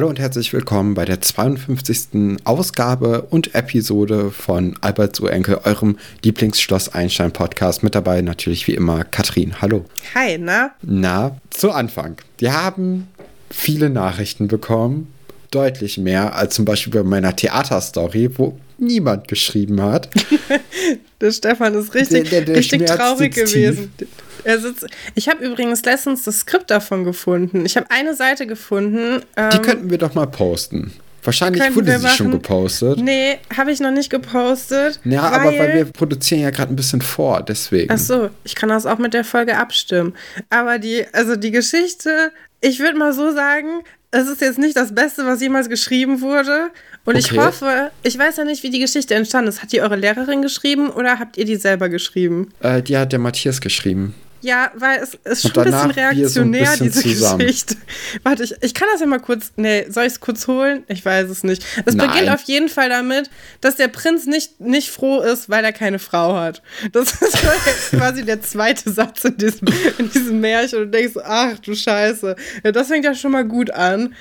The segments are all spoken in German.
Hallo und herzlich willkommen bei der 52. Ausgabe und Episode von Albert zu Enkel, eurem Lieblingsschloss Einstein Podcast. Mit dabei natürlich wie immer Katrin. Hallo. Hi, na? Na, zu Anfang. Wir haben viele Nachrichten bekommen. Deutlich mehr als zum Beispiel bei meiner Theaterstory, wo niemand geschrieben hat. der Stefan ist richtig, der, der, der richtig traurig gewesen. Tief. Sitzt. Ich habe übrigens letztens das Skript davon gefunden. Ich habe eine Seite gefunden. Ähm, die könnten wir doch mal posten. Wahrscheinlich wurde sie machen. schon gepostet. Nee, habe ich noch nicht gepostet. Ja, weil aber weil wir produzieren ja gerade ein bisschen vor, deswegen. Ach so, ich kann das auch mit der Folge abstimmen. Aber die, also die Geschichte, ich würde mal so sagen, es ist jetzt nicht das Beste, was jemals geschrieben wurde. Und okay. ich hoffe, ich weiß ja nicht, wie die Geschichte entstanden ist. Hat die eure Lehrerin geschrieben oder habt ihr die selber geschrieben? Äh, die hat der Matthias geschrieben. Ja, weil es ist schon ein bisschen reaktionär, so ein bisschen diese zusammen. Geschichte. Warte, ich, ich kann das ja mal kurz. Nee, soll ich es kurz holen? Ich weiß es nicht. Es Nein. beginnt auf jeden Fall damit, dass der Prinz nicht, nicht froh ist, weil er keine Frau hat. Das ist quasi der zweite Satz in diesem, in diesem Märchen. Und du denkst, ach du Scheiße. Ja, das fängt ja schon mal gut an.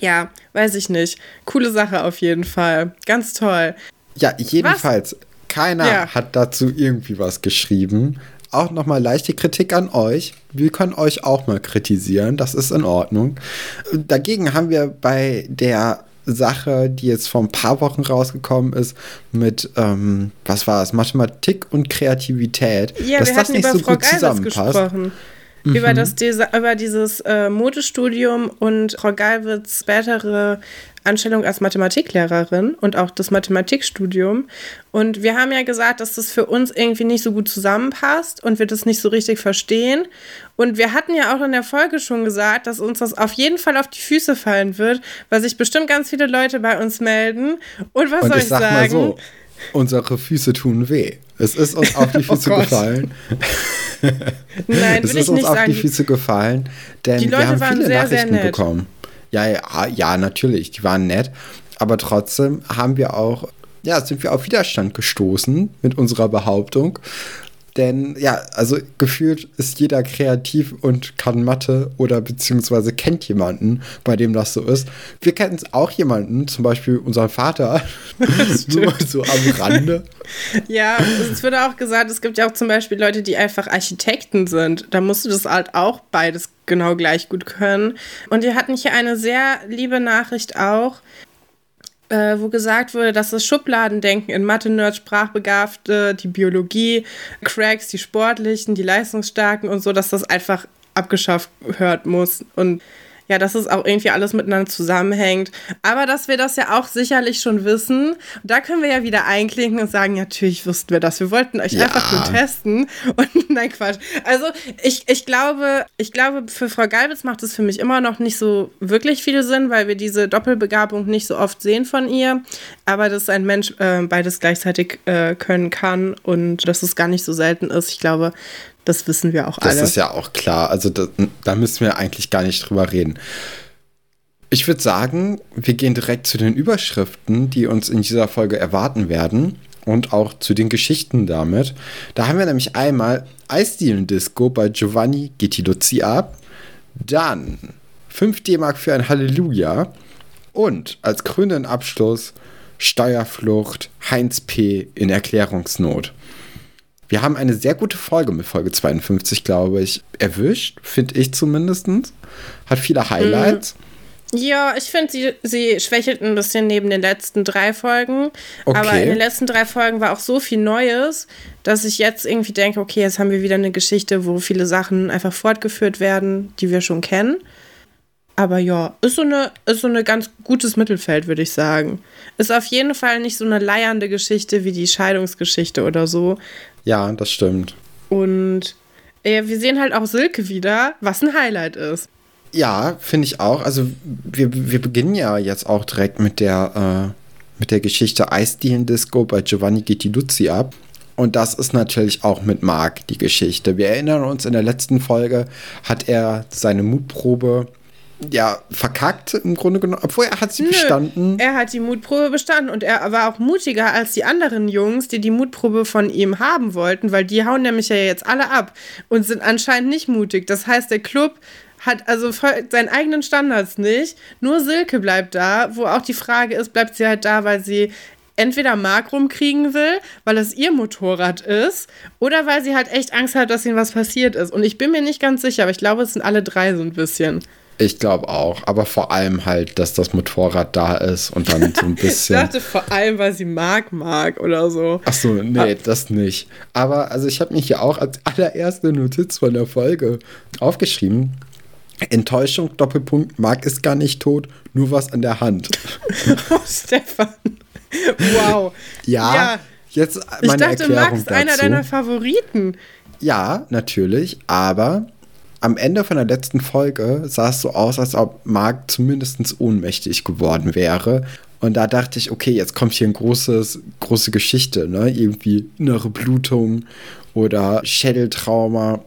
Ja, weiß ich nicht. Coole Sache auf jeden Fall. Ganz toll. Ja, jedenfalls. Was? Keiner ja. hat dazu irgendwie was geschrieben auch nochmal leichte Kritik an euch. Wir können euch auch mal kritisieren, das ist in Ordnung. Dagegen haben wir bei der Sache, die jetzt vor ein paar Wochen rausgekommen ist, mit, ähm, was war es, Mathematik und Kreativität, ja, dass das nicht so Frau gut Geilers zusammenpasst. Gesprochen. Mhm. Über, das, über dieses äh, Modestudium und Frau Galwitz spätere Anstellung als Mathematiklehrerin und auch das Mathematikstudium. Und wir haben ja gesagt, dass das für uns irgendwie nicht so gut zusammenpasst und wir das nicht so richtig verstehen. Und wir hatten ja auch in der Folge schon gesagt, dass uns das auf jeden Fall auf die Füße fallen wird, weil sich bestimmt ganz viele Leute bei uns melden. Und was und soll ich, ich sag sagen? Mal so, unsere Füße tun weh. Es ist uns auf die oh Füße oh gefallen. Nein, es ist uns auf sagen. die Füße gefallen, denn die Leute wir haben viele sehr, Nachrichten sehr bekommen. Ja, ja, ja, natürlich, die waren nett. Aber trotzdem haben wir auch, ja, sind wir auf Widerstand gestoßen mit unserer Behauptung. Denn ja, also gefühlt ist jeder kreativ und kann Mathe oder beziehungsweise kennt jemanden, bei dem das so ist. Wir kennen auch jemanden, zum Beispiel unseren Vater, nur mal so am Rande. Ja, es wurde auch gesagt, es gibt ja auch zum Beispiel Leute, die einfach Architekten sind. Da musst du das halt auch beides genau gleich gut können. Und wir hatten hier eine sehr liebe Nachricht auch äh, wo gesagt wurde, dass das Schubladendenken in Mathe-Nerds, Sprachbegabte, die Biologie, Cracks, die Sportlichen, die Leistungsstarken und so, dass das einfach abgeschafft hört muss. Und ja, dass es auch irgendwie alles miteinander zusammenhängt. Aber dass wir das ja auch sicherlich schon wissen. Da können wir ja wieder einklinken und sagen, natürlich wussten wir das. Wir wollten euch ja. einfach nur testen. Und nein, Quatsch. Also ich, ich glaube, ich glaube, für Frau Galwitz macht es für mich immer noch nicht so wirklich viel Sinn, weil wir diese Doppelbegabung nicht so oft sehen von ihr. Aber dass ein Mensch äh, beides gleichzeitig äh, können kann und dass es gar nicht so selten ist. Ich glaube, das wissen wir auch alle. Das ist ja auch klar. Also da, da müssen wir eigentlich gar nicht drüber reden. Ich würde sagen, wir gehen direkt zu den Überschriften, die uns in dieser Folge erwarten werden und auch zu den Geschichten damit. Da haben wir nämlich einmal Eisdielen-Disco bei Giovanni Gettiluzzi ab, dann 5 D-Mark für ein Halleluja und als krönenden Abschluss Steuerflucht Heinz P. in Erklärungsnot. Wir haben eine sehr gute Folge mit Folge 52, glaube ich, erwischt, finde ich zumindest. Hat viele Highlights. Mhm. Ja, ich finde, sie, sie schwächelt ein bisschen neben den letzten drei Folgen. Okay. Aber in den letzten drei Folgen war auch so viel Neues, dass ich jetzt irgendwie denke, okay, jetzt haben wir wieder eine Geschichte, wo viele Sachen einfach fortgeführt werden, die wir schon kennen. Aber ja, ist so eine, ist so eine ganz gutes Mittelfeld, würde ich sagen. Ist auf jeden Fall nicht so eine leiernde Geschichte wie die Scheidungsgeschichte oder so, ja, das stimmt. Und äh, wir sehen halt auch Silke wieder, was ein Highlight ist. Ja, finde ich auch. Also wir, wir beginnen ja jetzt auch direkt mit der, äh, mit der Geschichte Eisdielen-Disco bei Giovanni Gettiluzzi ab. Und das ist natürlich auch mit Marc die Geschichte. Wir erinnern uns, in der letzten Folge hat er seine Mutprobe ja, verkackt im Grunde genommen. Obwohl er hat sie Nö, bestanden. Er hat die Mutprobe bestanden und er war auch mutiger als die anderen Jungs, die die Mutprobe von ihm haben wollten, weil die hauen nämlich ja jetzt alle ab und sind anscheinend nicht mutig. Das heißt, der Club hat also seinen eigenen Standards nicht. Nur Silke bleibt da, wo auch die Frage ist, bleibt sie halt da, weil sie entweder Mark rumkriegen will, weil es ihr Motorrad ist, oder weil sie halt echt Angst hat, dass ihnen was passiert ist. Und ich bin mir nicht ganz sicher, aber ich glaube, es sind alle drei so ein bisschen. Ich glaube auch, aber vor allem halt, dass das Motorrad da ist und dann so ein bisschen. ich dachte vor allem, weil sie Mark mag oder so. Ach so, nee, ah. das nicht. Aber also ich habe mich hier auch als allererste Notiz von der Folge aufgeschrieben. Enttäuschung, Doppelpunkt, Mark ist gar nicht tot, nur was an der Hand. oh, Stefan. Wow. Ja, ja. jetzt meine ich dachte, Erklärung Max ist einer deiner Favoriten. Ja, natürlich, aber am Ende von der letzten Folge sah es so aus, als ob Mark zumindest ohnmächtig geworden wäre. Und da dachte ich, okay, jetzt kommt hier eine großes, große Geschichte, ne? Irgendwie innere Blutung oder Schädeltrauma.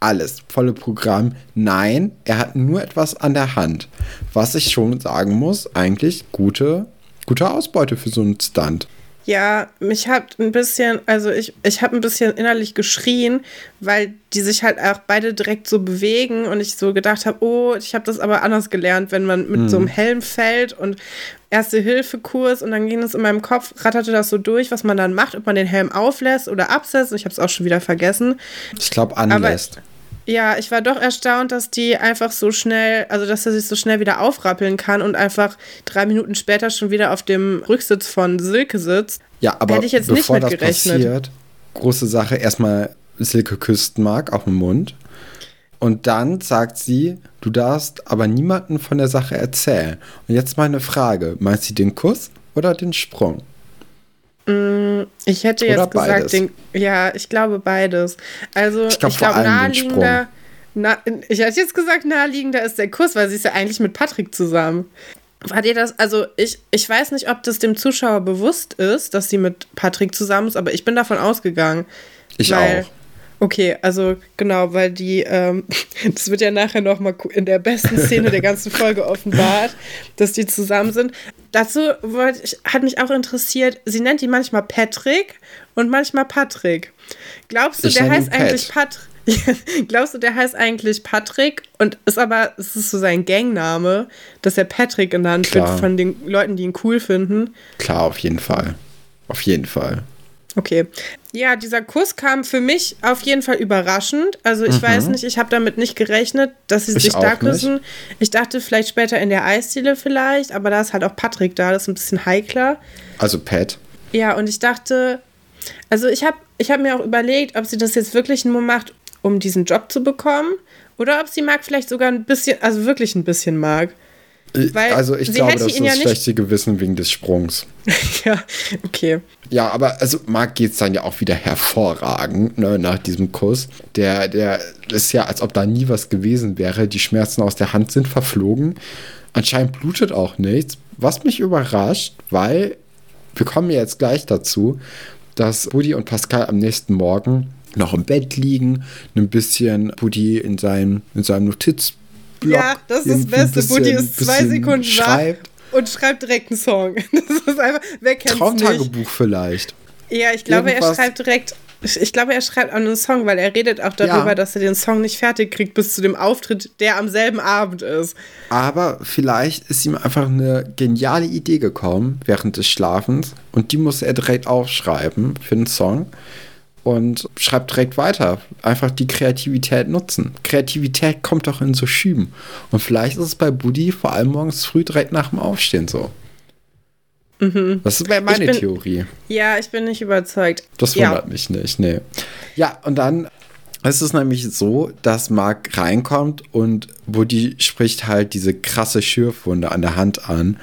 Alles, volle Programm. Nein, er hat nur etwas an der Hand. Was ich schon sagen muss, eigentlich gute gute Ausbeute für so einen Stunt. Ja, mich hat ein bisschen, also ich, ich habe ein bisschen innerlich geschrien, weil die sich halt auch beide direkt so bewegen und ich so gedacht habe, oh, ich habe das aber anders gelernt, wenn man mit mhm. so einem Helm fällt und Erste-Hilfe-Kurs und dann ging es in meinem Kopf, ratterte das so durch, was man dann macht, ob man den Helm auflässt oder absetzt. Ich habe es auch schon wieder vergessen. Ich glaube, anlässt. Aber ja, ich war doch erstaunt, dass die einfach so schnell, also dass er sich so schnell wieder aufrappeln kann und einfach drei Minuten später schon wieder auf dem Rücksitz von Silke sitzt. Ja, aber Hätte ich jetzt bevor nicht mit das passiert, große Sache, erstmal Silke küsst Mark auf den Mund. Und dann sagt sie, du darfst aber niemanden von der Sache erzählen. Und jetzt meine Frage, meinst du den Kuss oder den Sprung? Mm, ich hätte jetzt Oder gesagt, den, ja, ich glaube beides. Also ich glaube glaub, naheliegender. Na, ich hätte jetzt gesagt, naheliegender ist der Kuss, weil sie ist ja eigentlich mit Patrick zusammen. War dir das, also ich, ich weiß nicht, ob das dem Zuschauer bewusst ist, dass sie mit Patrick zusammen ist, aber ich bin davon ausgegangen. Ich weil, auch. Okay, also genau, weil die, ähm, das wird ja nachher nochmal in der besten Szene der ganzen Folge offenbart, dass die zusammen sind. Dazu wollte ich, hat mich auch interessiert, sie nennt ihn manchmal Patrick und manchmal Patrick. Glaubst du, ich der heißt eigentlich Patrick? Glaubst du, der heißt eigentlich Patrick und ist aber, es ist so sein Gangname, dass er Patrick genannt Klar. wird von den Leuten, die ihn cool finden? Klar, auf jeden Fall. Auf jeden Fall. Okay. Ja, dieser Kuss kam für mich auf jeden Fall überraschend. Also ich mhm. weiß nicht, ich habe damit nicht gerechnet, dass sie ich sich da küssen. Nicht. Ich dachte vielleicht später in der Eisdiele vielleicht, aber da ist halt auch Patrick da, das ist ein bisschen heikler. Also Pat. Ja, und ich dachte, also ich habe ich hab mir auch überlegt, ob sie das jetzt wirklich nur macht, um diesen Job zu bekommen oder ob sie mag vielleicht sogar ein bisschen, also wirklich ein bisschen mag. Weil also ich glaube, das ist das ja schlechte Gewissen wegen des Sprungs. ja, okay. Ja, aber also Marc geht es dann ja auch wieder hervorragend ne, nach diesem Kuss. Der, der ist ja, als ob da nie was gewesen wäre. Die Schmerzen aus der Hand sind verflogen. Anscheinend blutet auch nichts. Was mich überrascht, weil wir kommen ja jetzt gleich dazu, dass Buddy und Pascal am nächsten Morgen noch im Bett liegen, ein bisschen Buddy in seinem, in seinem Notiz Block ja, das ist das Beste. Buddy ist zwei Sekunden schreibt. Und schreibt direkt einen Song. Das ist einfach, wer kennt Traumtagebuch vielleicht. Ja, ich glaube, Irgendwas. er schreibt direkt. Ich glaube, er schreibt auch einen Song, weil er redet auch darüber, ja. dass er den Song nicht fertig kriegt bis zu dem Auftritt, der am selben Abend ist. Aber vielleicht ist ihm einfach eine geniale Idee gekommen während des Schlafens und die muss er direkt aufschreiben für einen Song und schreibt direkt weiter. Einfach die Kreativität nutzen. Kreativität kommt doch in so Schüben. Und vielleicht ist es bei Buddy vor allem morgens früh direkt nach dem Aufstehen so. Mhm. Das wäre meine bin, Theorie. Ja, ich bin nicht überzeugt. Das wundert ja. mich nicht, nee. Ja, und dann ist es nämlich so, dass Mark reinkommt und Buddy spricht halt diese krasse Schürfwunde an der Hand an.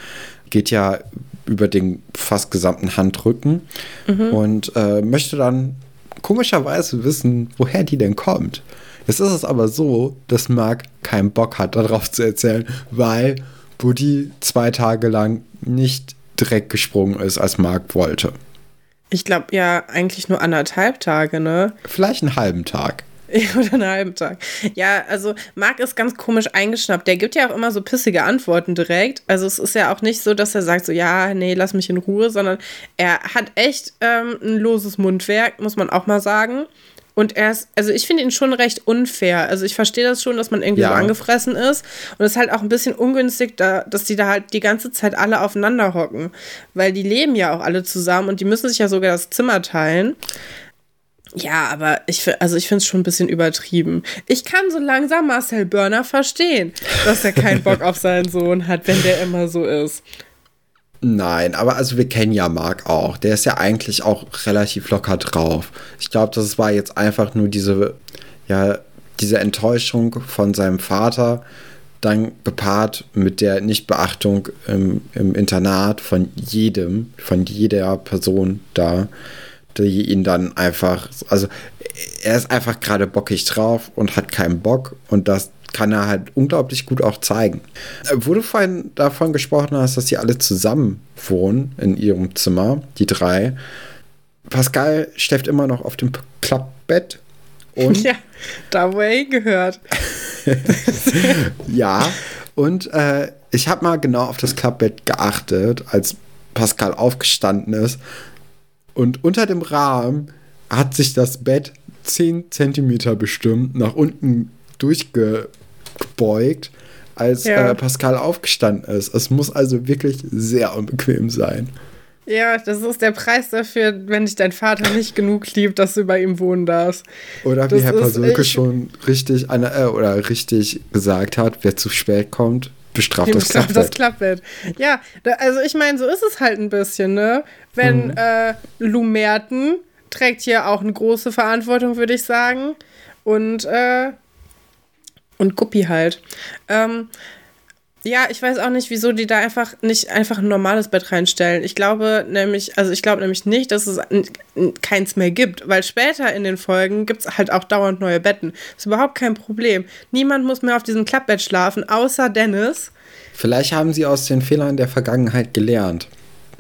Geht ja über den fast gesamten Handrücken mhm. und äh, möchte dann komischerweise wissen, woher die denn kommt. Jetzt ist es aber so, dass Mark keinen Bock hat, darauf zu erzählen, weil Buddy zwei Tage lang nicht direkt gesprungen ist, als Mark wollte. Ich glaube ja eigentlich nur anderthalb Tage, ne? Vielleicht einen halben Tag. Oder einen halben Tag. Ja, also Marc ist ganz komisch eingeschnappt. Der gibt ja auch immer so pissige Antworten direkt. Also es ist ja auch nicht so, dass er sagt so, ja, nee, lass mich in Ruhe, sondern er hat echt ähm, ein loses Mundwerk, muss man auch mal sagen. Und er ist, also ich finde ihn schon recht unfair. Also ich verstehe das schon, dass man irgendwie Ja. so angefressen ist. Und es ist halt auch ein bisschen ungünstig, da, dass die da halt die ganze Zeit alle aufeinander hocken. Weil die leben ja auch alle zusammen und die müssen sich ja sogar das Zimmer teilen. Ja, aber ich, also ich finde es schon ein bisschen übertrieben. Ich kann so langsam Marcel Börner verstehen, dass er keinen Bock auf seinen Sohn hat, wenn der immer so ist. Nein, aber also wir kennen ja Marc auch. Der ist ja eigentlich auch relativ locker drauf. Ich glaube, das war jetzt einfach nur diese, ja, diese Enttäuschung von seinem Vater, dann gepaart mit der Nichtbeachtung im, im Internat von jedem, von jeder Person da, die ihn dann einfach, also er ist einfach gerade bockig drauf und hat keinen Bock und das kann er halt unglaublich gut auch zeigen. Äh, Wo du vorhin davon gesprochen hast, dass sie alle zusammen wohnen in ihrem Zimmer, die drei. Pascal schläft immer noch auf dem Klappbett und Ja, da wo er hingehört. Ja, und äh, ich habe mal genau auf das Klappbett geachtet, als Pascal aufgestanden ist. Und unter dem Rahmen hat sich das Bett 10 Zentimeter bestimmt nach unten durchgebeugt, als Ja. äh, Pascal aufgestanden ist. Es muss also wirklich sehr unbequem sein. Ja, das ist der Preis dafür, wenn dich dein Vater nicht genug liebt, dass du bei ihm wohnen darfst. Oder wie Das Herr Pasulke schon richtig eine, äh, oder richtig gesagt hat, wer zu spät kommt, bestraft das Ihm auf das Klappbett. Klappbett. Ja, da, also ich meine, so ist es halt ein bisschen, ne? Wenn Mhm. äh, Lou Merten trägt hier auch eine große Verantwortung, würde ich sagen. Und, äh, und Guppi halt. Ähm, ja, ich weiß auch nicht, wieso die da einfach nicht einfach ein normales Bett reinstellen. Ich glaube nämlich, also ich glaube nämlich nicht, dass es keins mehr gibt, weil später in den Folgen gibt es halt auch dauernd neue Betten. ist überhaupt kein Problem. Niemand muss mehr auf diesem Klappbett schlafen, außer Dennis. Vielleicht haben sie aus den Fehlern der Vergangenheit gelernt.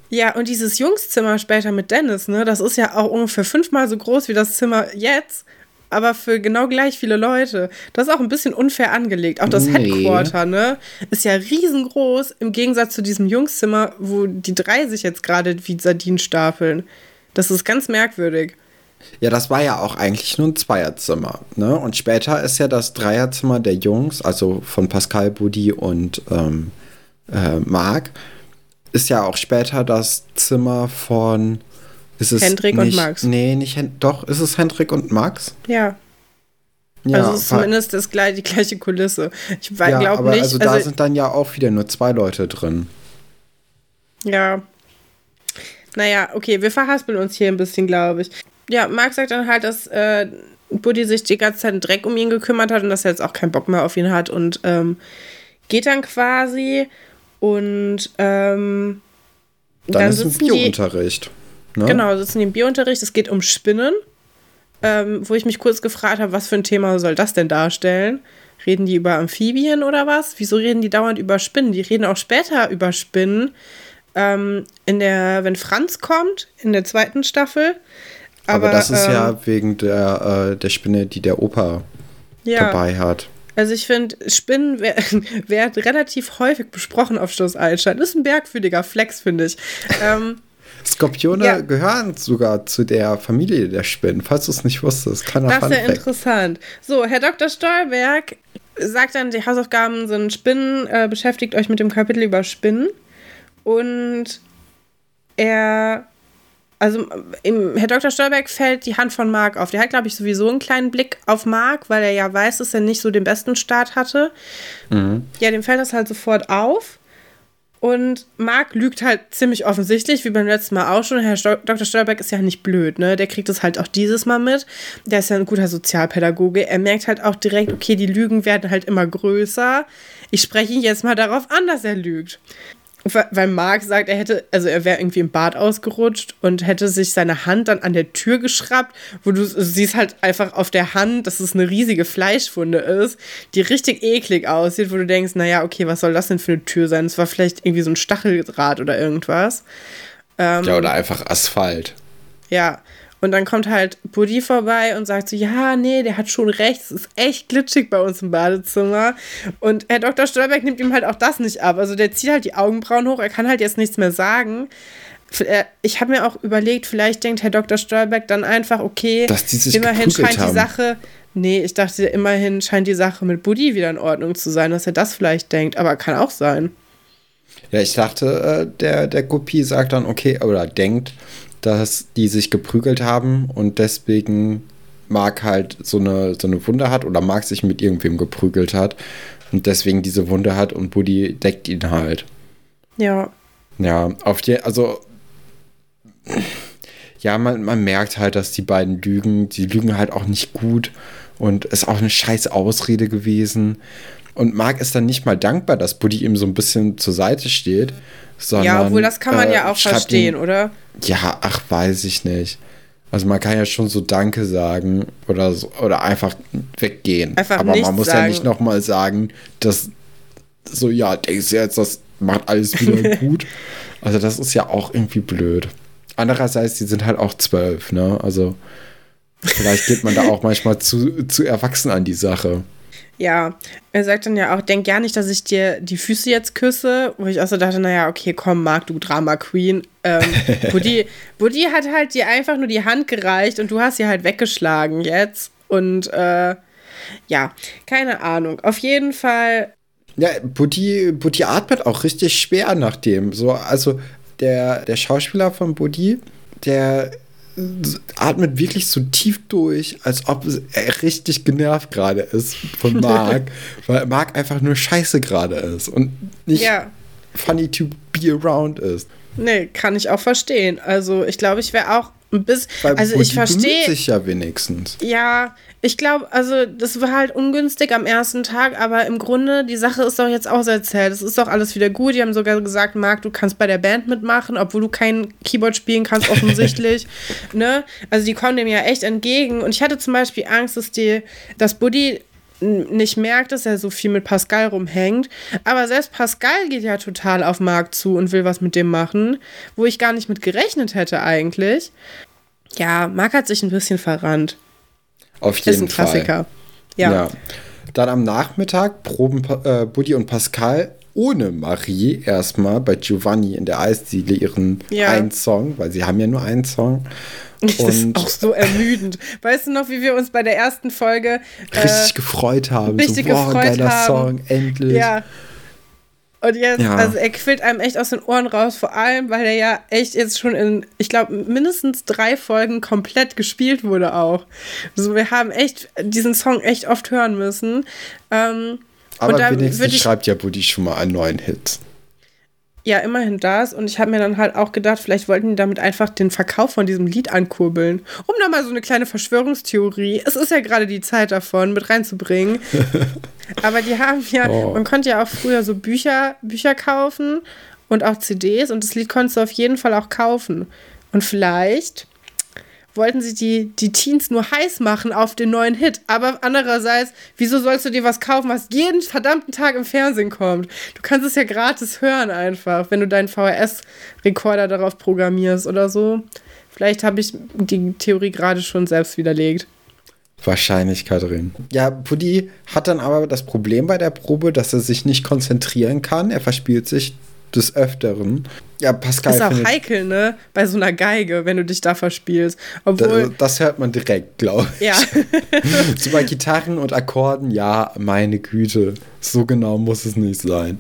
Ja, und dieses Jungszimmer später mit Dennis, ne, das ist ja auch ungefähr fünfmal so groß wie das Zimmer jetzt, aber für genau gleich viele Leute. Das ist auch ein bisschen unfair angelegt. Auch das Nee. Headquarter, ne, ist ja riesengroß im Gegensatz zu diesem Jungszimmer, wo die drei sich jetzt gerade wie Sardinen stapeln. Das ist ganz merkwürdig. Ja, das war ja auch eigentlich nur ein Zweierzimmer. Ne? Und später ist ja das Dreierzimmer der Jungs, also von Pascal, Buddy und ähm, äh, Marc, ist ja auch später das Zimmer von. Ist es Hendrik und nicht, Max. Nee, nicht Hen doch, ist es Hendrik und Max? Ja, Ja, also es ist zumindest das, die gleiche Kulisse. Ich ja, glaube aber nicht. also da sind dann ja auch wieder nur zwei Leute drin. Ja. Naja, okay, wir verhaspeln uns hier ein bisschen, glaube ich. Ja, Marc sagt dann halt, dass äh, Buddy sich die ganze Zeit einen Dreck um ihn gekümmert hat und dass er jetzt auch keinen Bock mehr auf ihn hat und ähm, geht dann quasi und ähm, Dann, dann ist ein sitzen die, Biounterricht. Ne? genau, sitzen die im Biounterricht, es geht um Spinnen, ähm, wo ich mich kurz gefragt habe, was für ein Thema soll das denn darstellen? Reden die über Amphibien oder was? Wieso reden die dauernd über Spinnen? Die reden auch später über Spinnen. Ähm, in der, wenn Franz kommt, in der zweiten Staffel. Aber, das ist ähm, ja wegen der, äh, der Spinne, die der Opa ja, dabei hat. Also ich finde, Spinnen wer- werden relativ häufig besprochen auf Schloss Altstein. Das ist ein merkwürdiger Flex, finde ich. Ähm, Skorpione Ja. gehören sogar zu der Familie der Spinnen, falls du es nicht wusstest. Keiner Das ist ja interessant. So, Herr Dr. Stolberg sagt dann, die Hausaufgaben sind Spinnen, äh, beschäftigt euch mit dem Kapitel über Spinnen. Und er, also im, Herr Dr. Stolberg fällt die Hand von Marc auf. Der hat, glaube ich, sowieso einen kleinen Blick auf Marc, weil er ja weiß, dass er nicht so den besten Start hatte. Ja, dem fällt das halt sofort auf. Und Marc lügt halt ziemlich offensichtlich, wie beim letzten Mal auch schon. Herr Sto Dr. Stolberg ist ja nicht blöd, ne? Der kriegt es halt auch dieses Mal mit. Der ist ja ein guter Sozialpädagoge. Er merkt halt auch direkt, okay, die Lügen werden halt immer größer. Ich spreche ihn jetzt mal darauf an, dass er lügt. Weil- Marc sagt, er hätte, also er wäre irgendwie im Bad ausgerutscht und hätte sich seine Hand dann an der Tür geschraubt, wo du siehst halt einfach auf der Hand, dass es eine riesige Fleischwunde ist, die richtig eklig aussieht, wo du denkst, naja, okay, was soll das denn für eine Tür sein? Es war vielleicht irgendwie so ein Stacheldraht oder irgendwas. Ja, oder einfach Asphalt. Ja. Und dann kommt halt Buddy vorbei und sagt so, ja, nee, der hat schon recht, es ist echt glitschig bei uns im Badezimmer. Und Herr Dr. Stolberg nimmt ihm halt auch das nicht ab. Also der zieht halt die Augenbrauen hoch, er kann halt jetzt nichts mehr sagen. äh, ich habe mir auch überlegt, vielleicht denkt Herr Dr. Stolberg dann einfach, okay, Dass immerhin scheint haben. die Sache, nee, ich dachte, immerhin scheint die Sache mit Buddy wieder in Ordnung zu sein, dass er das vielleicht denkt, aber kann auch sein. Ja, ich dachte, äh, der, der Kopie sagt dann, okay, oder denkt, dass die sich geprügelt haben und deswegen Mark halt so eine, so eine Wunde hat oder Mark sich mit irgendwem geprügelt hat und deswegen diese Wunde hat und Buddy deckt ihn halt. Ja, Ja, auf die, also ja, man, man merkt halt, dass die beiden lügen. Die lügen halt auch nicht gut und ist auch eine scheiß Ausrede gewesen. Und Mark ist dann nicht mal dankbar, dass Buddy ihm so ein bisschen zur Seite steht. Sondern, ja, obwohl das kann man äh, ja auch verstehen, ihm- oder? Ja, ach, weiß ich nicht. Also man kann ja schon so Danke sagen oder so, oder einfach weggehen. Einfach Aber man muss ja sagen. nicht nochmal sagen, dass so, ja, denkst du jetzt, das macht alles wieder gut. Also das ist ja auch irgendwie blöd. Andererseits, die sind halt auch zwölf, ne? Also vielleicht geht man da auch manchmal zu, zu erwachsen an die Sache. Ja, er sagt dann ja auch, denk ja nicht, dass ich dir die Füße jetzt küsse, wo ich auch so dachte, naja, okay, komm, Marc, du Drama Queen. Ähm, Woody hat halt dir einfach nur die Hand gereicht und du hast sie halt weggeschlagen jetzt. Und äh, ja, keine Ahnung. Auf jeden Fall, Ja, Buddy, Buddy atmet auch richtig schwer nach dem. So, also der, der Schauspieler von Buddy, der atmet wirklich so tief durch, als ob er richtig genervt gerade ist von Mark, weil Mark einfach nur scheiße gerade ist und nicht ja, funny to be around ist. nee, kann ich auch verstehen. Also ich glaube, ich wäre auch ein bisschen, Weil also ich verstehe. sich ja wenigstens. Ja, ich glaube, also das war halt ungünstig am ersten Tag, aber im Grunde, die Sache ist doch jetzt auserzählt. Es ist doch alles wieder gut. Die haben sogar gesagt, Marc, du kannst bei der Band mitmachen, obwohl du kein Keyboard spielen kannst, offensichtlich. ne? Also die kommen dem ja echt entgegen. Und ich hatte zum Beispiel Angst, dass die, dass Buddy nicht merkt, dass er so viel mit Pascal rumhängt. Aber selbst Pascal geht ja total auf Marc zu und will was mit dem machen, wo ich gar nicht mit gerechnet hätte eigentlich. Ja, Marc hat sich ein bisschen verrannt. Auf Ist jeden ein Klassiker. Fall. Ja. Dann am Nachmittag proben äh, Buddy und Pascal ohne Marie erstmal bei Giovanni in der Eisdiele ihren Ja. einen Song, weil sie haben ja nur einen Song. Das ist Und auch so ermüdend. Weißt du noch, wie wir uns bei der ersten Folge richtig gefreut haben. richtig so, boah, gefreut geiler haben. Song, endlich. Ja. Und jetzt, Ja. also er quillt einem echt aus den Ohren raus, vor allem, weil er ja echt jetzt schon in, ich glaube, mindestens drei Folgen komplett gespielt wurde auch. Also wir haben echt diesen Song echt oft hören müssen. Ähm, Aber und da wenigstens ich- schreibt ja Buddy schon mal einen neuen Hit. Ja, immerhin das. Und ich habe mir dann halt auch gedacht, vielleicht wollten die damit einfach den Verkauf von diesem Lied ankurbeln. Um da mal so eine kleine Verschwörungstheorie, es ist ja gerade die Zeit davon, mit reinzubringen. Aber die haben ja, Oh. man konnte ja auch früher so Bücher, Bücher kaufen und auch CDs und das Lied konntest du auf jeden Fall auch kaufen. Und vielleicht wollten sie die, die Teens nur heiß machen auf den neuen Hit. Aber andererseits, wieso sollst du dir was kaufen, was jeden verdammten Tag im Fernsehen kommt? Du kannst es ja gratis hören einfach, wenn du deinen VHS-Rekorder darauf programmierst oder so. Vielleicht habe ich die Theorie gerade schon selbst widerlegt. Wahrscheinlich, Katrin. Ja, Buddy hat dann aber das Problem bei der Probe, dass er sich nicht konzentrieren kann. Er verspielt sich des Öfteren. Ja, Pascal ist auch heikel, ne? Bei so einer Geige, wenn du dich da verspielst. Obwohl, das, hört man direkt, glaube ich. ja. So bei Gitarren und Akkorden, ja, meine Güte, so genau muss es nicht sein.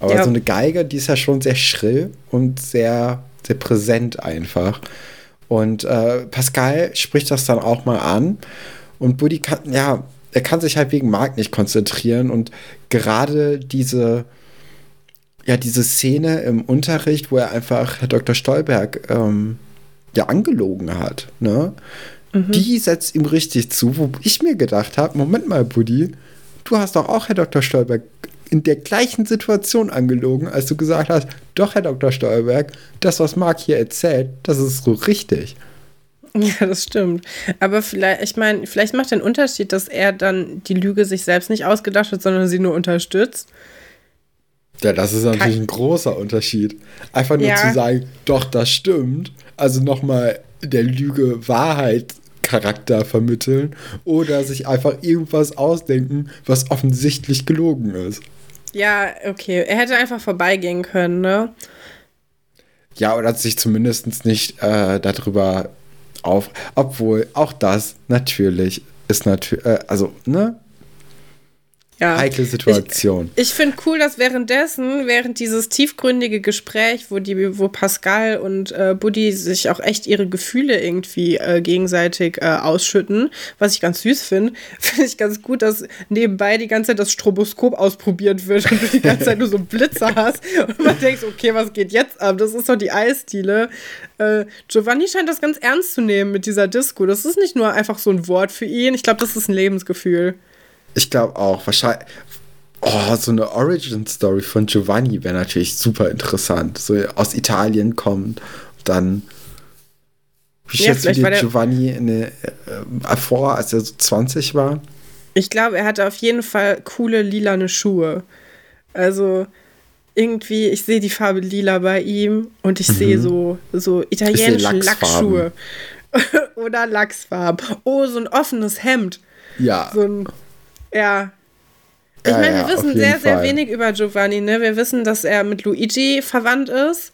Aber Ja. so eine Geige, die ist ja schon sehr schrill und sehr, sehr präsent einfach. Und äh, Pascal spricht das dann auch mal an. Und Buddy kann, ja, er kann sich halt wegen Marc nicht konzentrieren. Und gerade diese, ja, diese Szene im Unterricht, wo er einfach Herr Dr. Stolberg ähm, ja angelogen hat, ne? Die setzt ihm richtig zu, wo ich mir gedacht habe, Moment mal, Buddy, du hast doch auch Herr Dr. Stolberg in der gleichen Situation angelogen, als du gesagt hast, doch, Herr Dr. Stolberg, das, was Marc hier erzählt, das ist so richtig. Ja, das stimmt. Aber vielleicht, ich meine, vielleicht macht den Unterschied, dass er dann die Lüge sich selbst nicht ausgedacht hat, sondern sie nur unterstützt. Ja, das ist natürlich Kein- ein großer Unterschied. Einfach nur Ja. zu sagen, doch, das stimmt. Also nochmal der Lüge Wahrheit Charakter vermitteln oder sich einfach irgendwas ausdenken, was offensichtlich gelogen ist. Ja, okay. Er hätte einfach vorbeigehen können, ne? Ja, oder sich zumindest nicht äh, darüber auf. Obwohl, auch das natürlich ist natürlich, äh, also, ne? Ja. Heikle Situation. Ich, ich finde cool, dass währenddessen, während dieses tiefgründige Gespräch, wo die, wo Pascal und äh, Buddy sich auch echt ihre Gefühle irgendwie äh, gegenseitig äh, ausschütten, was ich ganz süß finde, finde ich ganz gut, dass nebenbei die ganze Zeit das Stroboskop ausprobiert wird und du die ganze Zeit nur so Blitze hast und man denkt, okay, was geht jetzt ab? Das ist doch die Eisdiele. Äh, Giovanni scheint das ganz ernst zu nehmen mit dieser Disco. Das ist nicht nur einfach so ein Wort für ihn. Ich glaube, das ist ein Lebensgefühl. Ich glaube auch. Wahrscheinlich. Oh, so eine Origin-Story von Giovanni wäre natürlich super interessant. So aus Italien kommt, dann. Wie Ja, schätzt du dir Giovanni in, äh, äh, vor, als er so 20 war? Ich glaube, er hatte auf jeden Fall coole lilane Schuhe. Also irgendwie, ich sehe die Farbe lila bei ihm und ich sehe so, so italienische Mhm. Lackschuhe. Oder Lachsfarben. Oh, so ein offenes Hemd. Ja. So ein, ja. Ich Ja, meine, wir ja, wissen sehr, sehr Fall. wenig über Giovanni, ne? Wir wissen, dass er mit Luigi verwandt ist.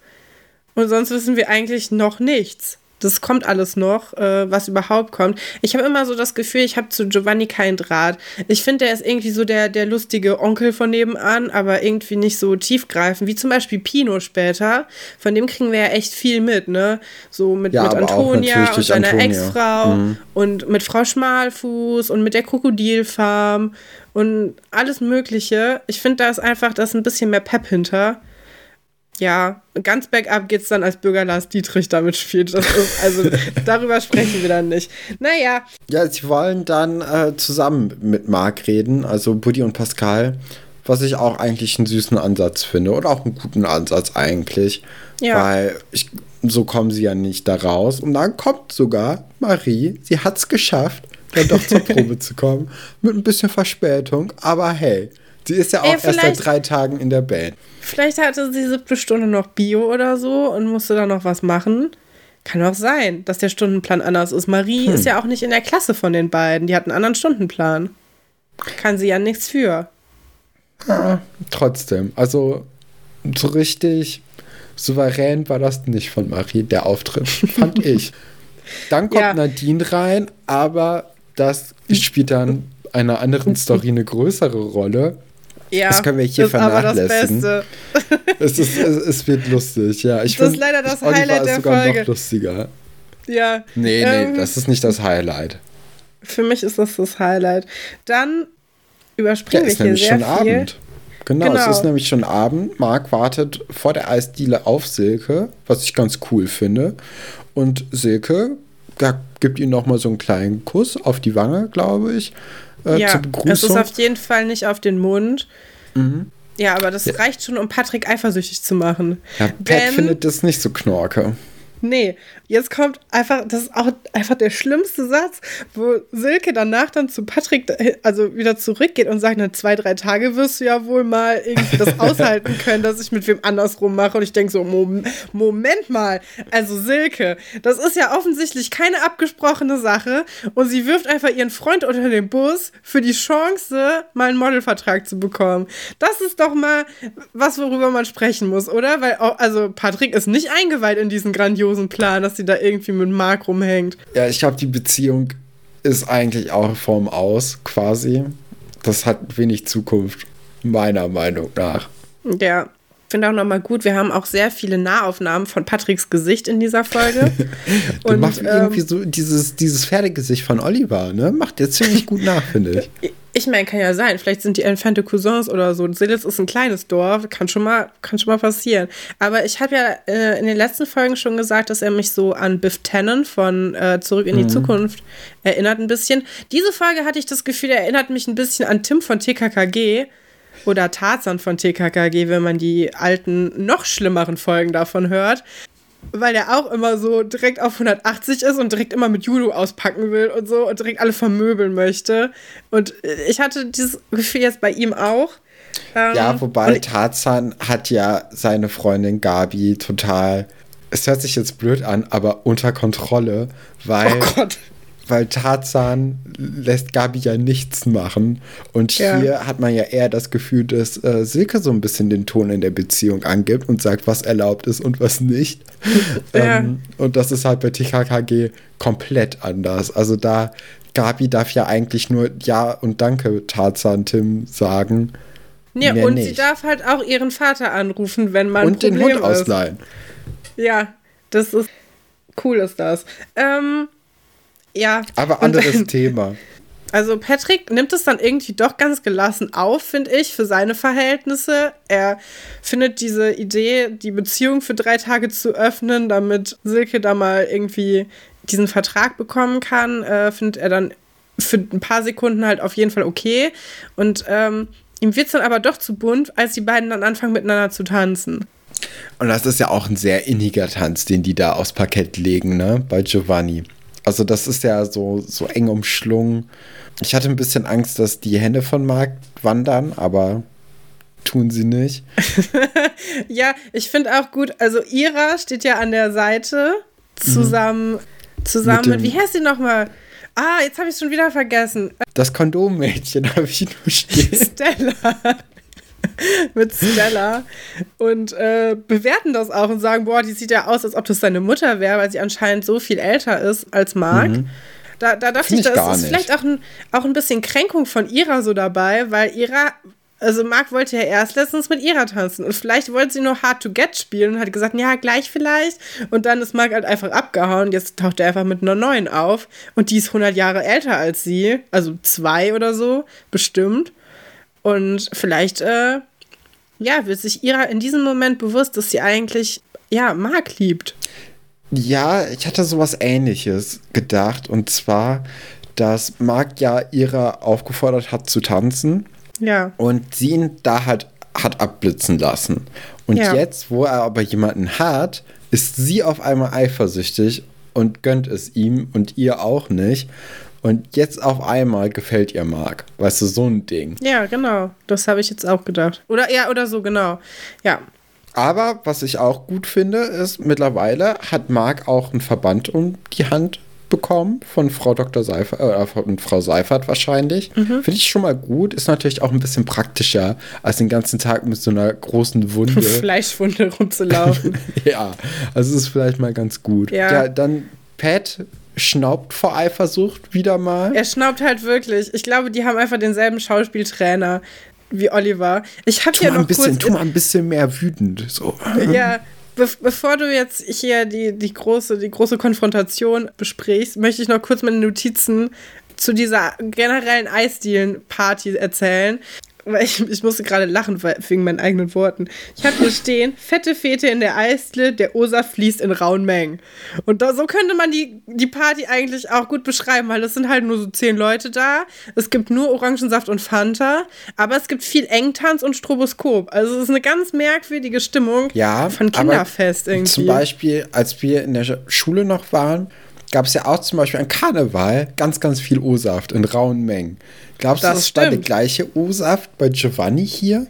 Und sonst wissen wir eigentlich noch nichts. Das kommt alles noch, äh, was überhaupt kommt. Ich habe immer so das Gefühl, ich habe zu Giovanni keinen Draht. Ich finde, der ist irgendwie so der, der lustige Onkel von nebenan, aber irgendwie nicht so tiefgreifend, wie zum Beispiel Pino später. Von dem kriegen wir ja echt viel mit, ne? So mit, Ja, mit Antonia und seiner. Ex-Frau Mhm. und mit Frau Schmalfuß und mit der Krokodilfarm und alles Mögliche. Ich finde, da ist einfach, da ist ein bisschen mehr Pep hinter. Ja, ganz bergab geht's dann, als Bürger Lars Dietrich damit spielt. Ist, also darüber sprechen wir dann nicht. Naja, Ja, sie wollen dann äh, zusammen mit Marc reden, also Buddy und Pascal, was ich auch eigentlich einen süßen Ansatz finde und auch einen guten Ansatz eigentlich, Ja. weil ich, so kommen sie ja nicht da raus. Und dann kommt sogar Marie, sie hat es geschafft, dann doch zur Probe zu kommen, mit ein bisschen Verspätung, aber hey, sie ist ja auch Ey, erst seit drei Tagen in der Band. vielleicht hatte sie siebte Stunde noch Bio oder so und musste da noch was machen. Kann auch sein, dass der Stundenplan anders ist. Marie ist ja auch nicht in der Klasse von den beiden. Die hat einen anderen Stundenplan. Kann sie ja nichts für. Trotzdem, also so richtig souverän war das nicht von Marie, der Auftritt, fand ich. Dann kommt Ja. Nadine rein, aber das spielt dann einer anderen Story eine größere Rolle. Ja, Das können wir hier ist aber das vernachlässigen. Beste. Es, ist, es, es wird lustig, ja. Ich Das find, ist leider das Oliver Highlight ist der sogar Folge. noch lustiger. Ja. Nee, Ähm, nee, das ist nicht das Highlight. Für mich ist das das Highlight. Dann Ja, überspringen ist wir hier nämlich sehr schon viel. Abend. Genau, Genau. es ist nämlich schon Abend. Marc wartet vor der Eisdiele auf Silke, was ich ganz cool finde. Und Silke ja, gibt ihm nochmal so einen kleinen Kuss auf die Wange, glaube ich, äh, Ja, zur es ist Begrüßung. auf jeden Fall nicht auf den Mund. Mhm. Ja, aber das reicht schon, um Patrick eifersüchtig zu machen. Ja, Pat Denn- findet das nicht so knorke. Nee, jetzt kommt einfach, das ist auch einfach der schlimmste Satz, wo Silke danach dann zu Patrick, äh, also wieder zurückgeht und sagt, na, zwei, drei Tage wirst du ja wohl mal irgendwie das aushalten können, dass ich mit wem anders rummache. Und ich denke so, Mom Moment mal, also Silke, das ist ja offensichtlich keine abgesprochene Sache und sie wirft einfach ihren Freund unter den Bus für die Chance, mal einen Modelvertrag zu bekommen. Das ist doch mal was, worüber man sprechen muss, oder? Weil, auch- also Patrick ist nicht eingeweiht in diesen grandiosen Plan, dass sie da irgendwie mit Marc rumhängt. Ja, ich glaube, die Beziehung ist eigentlich auch vorm Aus, quasi. Das hat wenig Zukunft, meiner Meinung nach. Ja, finde auch nochmal gut. Wir haben auch sehr viele Nahaufnahmen von Patricks Gesicht in dieser Folge. Du machst ähm, irgendwie so dieses, dieses Pferdegesicht von Oliver, ne? Macht der ziemlich gut nach, finde ich. Ich meine, kann ja sein. Vielleicht sind die entfernte Cousins oder so. Silitz ist ein kleines Dorf. Kann schon mal, kann schon mal passieren. Aber ich habe ja äh, in den letzten Folgen schon gesagt, dass er mich so an Biff Tannen von äh, Zurück in die Zukunft erinnert ein bisschen. Diese Folge hatte ich das Gefühl, er erinnert mich ein bisschen an Tim von TKKG oder Tarzan von TKKG, wenn man die alten, noch schlimmeren Folgen davon hört. Weil er auch immer so direkt auf 180 ist und direkt immer mit Judo auspacken will und so und direkt alle vermöbeln möchte. Und ich hatte dieses Gefühl jetzt bei ihm auch. Ähm, Ja, wobei Tarzan hat ja seine Freundin Gabi total, es hört sich jetzt blöd an, aber unter Kontrolle, weil Oh Gott. Weil Tarzan lässt Gabi ja nichts machen. Und Ja. hier hat man ja eher das Gefühl, dass äh, Silke so ein bisschen den Ton in der Beziehung angibt und sagt, was erlaubt ist und was nicht. Ja. ähm, und das ist halt bei TKKG komplett anders. Also da, Gabi darf ja eigentlich nur Ja und Danke Tarzan Tim sagen. Ja, und sie nicht. darf halt auch ihren Vater anrufen, wenn man und den Hund ausleihen. Ja, das ist cool ist das. Ähm, ja. Aber und- anderes Thema. Also Patrick nimmt es dann irgendwie doch ganz gelassen auf, finde ich, für seine Verhältnisse. Er findet diese Idee, die Beziehung für drei Tage zu öffnen, damit Silke da mal irgendwie diesen Vertrag bekommen kann, äh, findet er dann für ein paar Sekunden halt auf jeden Fall okay. Und ähm, ihm wird es dann aber doch zu bunt, als die beiden dann anfangen miteinander zu tanzen. Und das ist ja auch ein sehr inniger Tanz, den die da aufs Parkett legen, ne? Bei Giovanni. Also das ist ja so, so eng umschlungen. Ich hatte ein bisschen Angst, dass die Hände von Marc wandern, aber tun sie nicht. Ja, ich finde auch gut, also Ira steht ja an der Seite zusammen, zusammen Mit mit, wie heißt sie nochmal? Ah, jetzt habe ich schon wieder vergessen. Das Kondommädchen habe ich nur stehen. Stella. mit Stella. Und äh, bewerten das auch und sagen, boah, die sieht ja aus, als ob das seine Mutter wäre, weil sie anscheinend so viel älter ist als Marc. Da, da dachte Find ich, da ist vielleicht auch ein, auch ein bisschen Kränkung von Ira so dabei, weil Ira, also Marc wollte ja erst letztens mit Ira tanzen und vielleicht wollte sie nur Hard to Get spielen und hat gesagt, ja, gleich vielleicht. Und dann ist Marc halt einfach abgehauen. Jetzt taucht er einfach mit einer neuen auf und die ist 100 Jahre älter als sie, also zwei oder so, bestimmt. Und vielleicht, äh, ja, wird sich Ira in diesem Moment bewusst, dass sie eigentlich, ja, Marc liebt. Ja, ich hatte sowas ähnliches gedacht. Und zwar, dass Marc ja ihrer aufgefordert hat zu tanzen. Ja. und sie ihn da halt hat abblitzen lassen. Und Ja. jetzt, wo er aber jemanden hat, ist sie auf einmal eifersüchtig und gönnt es ihm und ihr auch nicht. Und jetzt auf einmal gefällt ihr Marc. Weißt du, so ein Ding. Ja, genau. Das habe ich jetzt auch gedacht. Oder ja, oder so, genau. Ja. Aber was ich auch gut finde, ist, mittlerweile hat Marc auch einen Verband um die Hand bekommen von Frau Dr. Seifert, äh, von Frau Seifert wahrscheinlich. Finde ich schon mal gut. Ist natürlich auch ein bisschen praktischer, als den ganzen Tag mit so einer großen Wunde. Fleischwunde rumzulaufen. ja, also es ist vielleicht mal ganz gut. Ja. ja dann Pat schnaubt vor Eifersucht wieder mal. er schnaubt halt wirklich. Ich glaube, die haben einfach denselben Schauspieltrainer wie Oliver. Ich habe hier noch ein bisschen, kurz. tu mal ein bisschen mehr wütend. So. ja, be bevor du jetzt hier die, die, große, die große Konfrontation besprichst, möchte ich noch kurz meine Notizen zu dieser generellen Eisdielen-Party erzählen. Weil ich, ich musste gerade lachen wegen meinen eigenen Worten. Ich habe hier stehen, fette Fete in der Eisdiele, der Osa fließt in rauen Mengen. Und da, so könnte man die, die Party eigentlich auch gut beschreiben, weil es sind halt nur so zehn Leute da. Es gibt nur Orangensaft und Fanta, aber es gibt viel Engtanz und Stroboskop. Also es ist eine ganz merkwürdige Stimmung Ja, von Kinderfest irgendwie. Zum Beispiel, als wir in der Schule noch waren, gab es ja auch zum Beispiel an Karneval ganz, ganz viel O-Saft in rauen Mengen. Glaubst du, Das das ist da der stimmt. gleiche O-Saft bei Giovanni hier?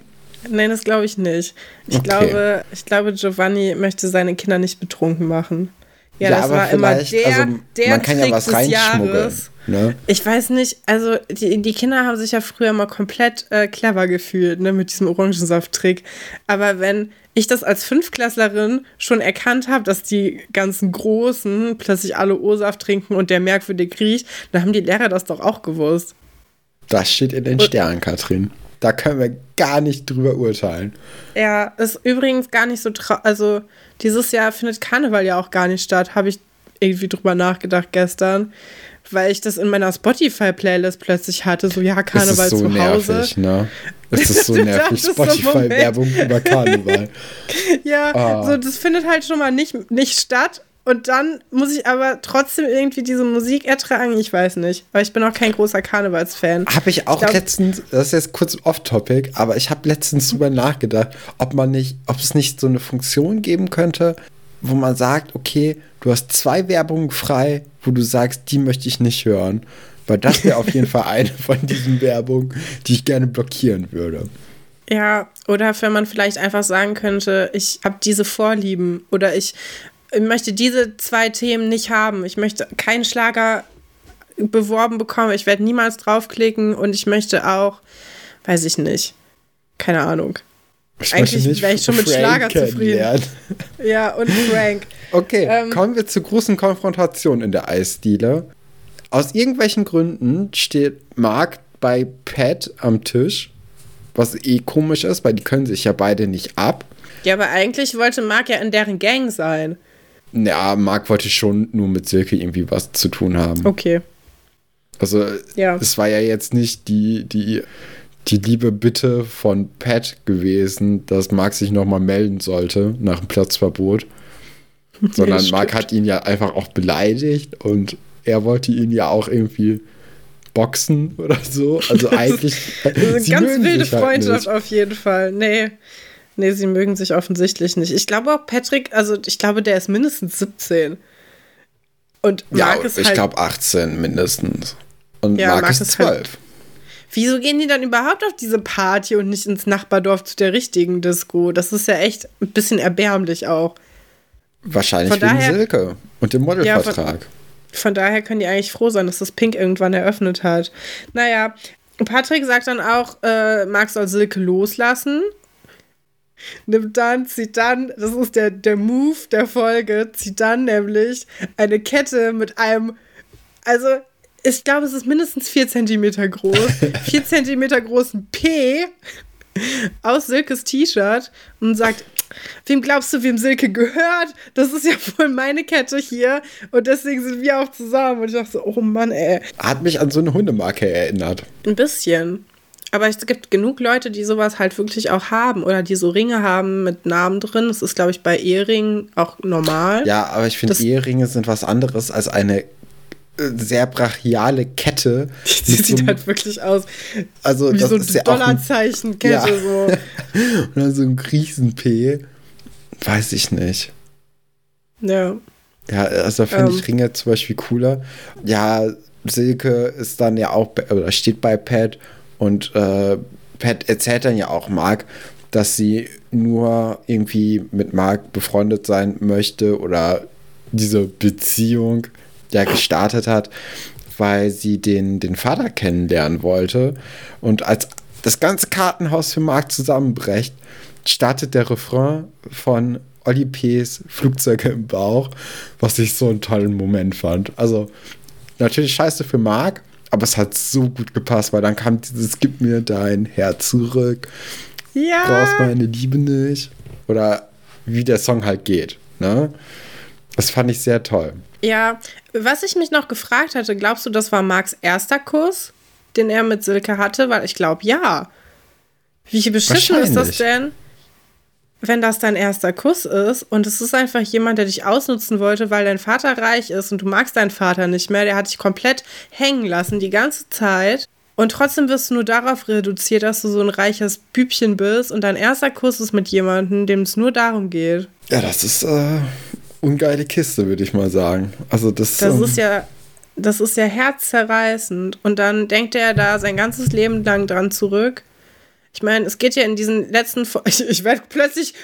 Nein, das glaube ich nicht. Ich, Okay. glaube, ich glaube, Giovanni möchte seine Kinder nicht betrunken machen. Ja, Ja, das aber war immer der, also, der man kann ja Trick was des reinschmuggeln, Jahres. Ne? Ich weiß nicht, also die, die Kinder haben sich ja früher mal komplett äh, clever gefühlt, ne, mit diesem Orangensaft-Trick. Aber wenn ich das als Fünfklässlerin schon erkannt habe, dass die ganzen Großen plötzlich alle O-Saft trinken und der merkwürdig riecht, dann haben die Lehrer das doch auch gewusst. Das steht in den Sternen, Katrin. Da können wir gar nicht drüber urteilen. Ja, ist übrigens gar nicht so trau Also, dieses Jahr findet Karneval ja auch gar nicht statt, habe ich irgendwie drüber nachgedacht gestern, weil ich das in meiner Spotify-Playlist plötzlich hatte, so ja, Karneval ist so zu Hause. nervig, ne? Es ist so nervig. dachtest so, Spotify-Werbung über Karneval. Ja, Ah. so das findet halt schon mal nicht, nicht statt. Und dann muss ich aber trotzdem irgendwie diese Musik ertragen. Ich weiß nicht. Weil ich bin auch kein großer Karnevalsfan. Habe ich auch Ich glaub- letztens, das ist jetzt kurz off-topic, aber ich habe letztens drüber nachgedacht, ob man nicht, ob es nicht so eine Funktion geben könnte, wo man sagt, okay, du hast zwei Werbungen frei, wo du sagst, die möchte ich nicht hören. Weil das wäre auf jeden Fall eine von diesen Werbungen, die ich gerne blockieren würde. Ja, oder wenn man vielleicht einfach sagen könnte, ich habe diese Vorlieben oder ich möchte diese zwei Themen nicht haben. Ich möchte keinen Schlager beworben bekommen. Ich werde niemals draufklicken und ich möchte auch, weiß ich nicht, keine Ahnung. Ich Eigentlich wäre ich schon mit Frank Schlager zufrieden. Ja, und Frank. Okay, ähm, kommen wir zur großen Konfrontation in der Eisdiele. Aus irgendwelchen Gründen steht Mark bei Pat am Tisch, was eh komisch ist, weil die können sich ja beide nicht ab. Ja, aber eigentlich wollte Mark ja in deren Gang sein. Ja, Mark wollte schon nur mit Silke irgendwie was zu tun haben. Okay. Also, ja. es war ja jetzt nicht die, die, die liebe Bitte von Pat gewesen, dass Mark sich nochmal melden sollte nach dem Platzverbot. Sondern Mark hat ihn ja einfach auch beleidigt und er wollte ihn ja auch irgendwie boxen oder so. Also eigentlich. Das ist eine ganz wilde halt Freundschaft halt auf jeden Fall. Nee. Nee, sie mögen sich offensichtlich nicht. Ich glaube auch Patrick, also ich glaube, der ist mindestens 17. Und Mark ja, ist ich halt, glaube 18 mindestens. Und ja, Mark, Mark ist 12. Halt, wieso gehen die dann überhaupt auf diese Party und nicht ins Nachbardorf zu der richtigen Disco? Das ist ja echt ein bisschen erbärmlich auch. Wahrscheinlich von wegen daher, Silke und dem Modelvertrag. Ja, von, von daher können die eigentlich froh sein, dass das Pink irgendwann eröffnet hat. Naja, Patrick sagt dann auch, äh, Marc soll Silke loslassen nimmt dann, zieht dann, das ist der, der Move der Folge, zieht dann nämlich eine Kette mit einem, also ich glaube, es ist mindestens 4 cm groß, 4 cm großen P aus Silkes T-Shirt und sagt, wem glaubst du, wem Silke gehört? Das ist ja wohl meine Kette hier und deswegen sind wir auch zusammen. Und ich dachte so, oh Mann, ey. Hat mich an so eine Hundemarke erinnert. Ein bisschen. Aber es gibt genug Leute, die sowas halt wirklich auch haben oder die so Ringe haben mit Namen drin. Das ist, glaube ich, bei Eheringen auch normal. Ja, aber ich finde, Eheringe sind was anderes als eine sehr brachiale Kette. Die sieht so, halt wirklich aus also, wie so ein ja Dollarzeichen-Kette. Ja. So. Oder so ein Riesen-P. Weiß ich nicht. Ja. Ja, also finde ähm. ich Ringe zum Beispiel cooler. Ja, Silke ist dann ja auch, oder steht bei Pat und äh, Pat erzählt dann ja auch Mark, dass sie nur irgendwie mit Mark befreundet sein möchte oder diese Beziehung ja gestartet hat, weil sie den, den Vater kennenlernen wollte. Und als das ganze Kartenhaus für Mark zusammenbrecht, startet der Refrain von Oli P.'s Flugzeuge im Bauch, was ich so einen tollen Moment fand. Also natürlich scheiße für Mark, aber es hat so gut gepasst, weil dann kam dieses Gib mir dein Herz zurück. Ja. Brauchst meine Liebe nicht. Oder wie der Song halt geht. Ne? Das fand ich sehr toll. Ja, was ich mich noch gefragt hatte, glaubst du, das war Marks erster Kuss, den er mit Silke hatte? Weil ich glaube, ja. Wie beschissen ist das denn? wenn das dein erster Kuss ist und es ist einfach jemand, der dich ausnutzen wollte, weil dein Vater reich ist und du magst deinen Vater nicht mehr, der hat dich komplett hängen lassen die ganze Zeit und trotzdem wirst du nur darauf reduziert, dass du so ein reiches Bübchen bist und dein erster Kuss ist mit jemandem, dem es nur darum geht. Ja, das ist äh, ungeile Kiste, würde ich mal sagen. Also das, das ähm, ist ja das ist ja herzzerreißend und dann denkt er da sein ganzes Leben lang dran zurück ich meine, es geht ja in diesen letzten, ich, ich werde plötzlich,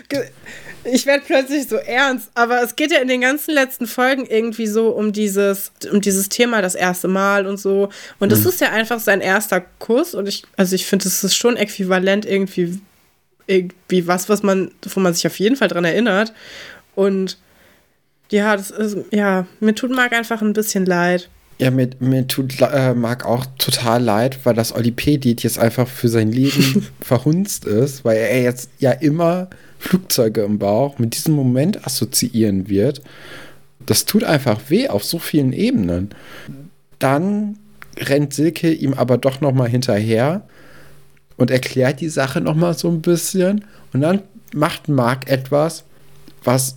ich werde plötzlich so ernst, aber es geht ja in den ganzen letzten Folgen irgendwie so um dieses, um dieses Thema das erste Mal und so. Und es mhm. ist ja einfach sein erster Kuss und ich, also ich finde, es ist schon äquivalent irgendwie, irgendwie was, was man, wo man sich auf jeden Fall dran erinnert. Und ja, das ist, ja, mir tut Marc einfach ein bisschen leid. Ja, mir, mir tut äh, Marc auch total leid, weil das Oli P-Lied jetzt einfach für sein Leben verhunzt ist, weil er jetzt ja immer Flugzeuge im Bauch mit diesem Moment assoziieren wird. Das tut einfach weh auf so vielen Ebenen. Dann rennt Silke ihm aber doch noch mal hinterher und erklärt die Sache noch mal so ein bisschen und dann macht Marc etwas, was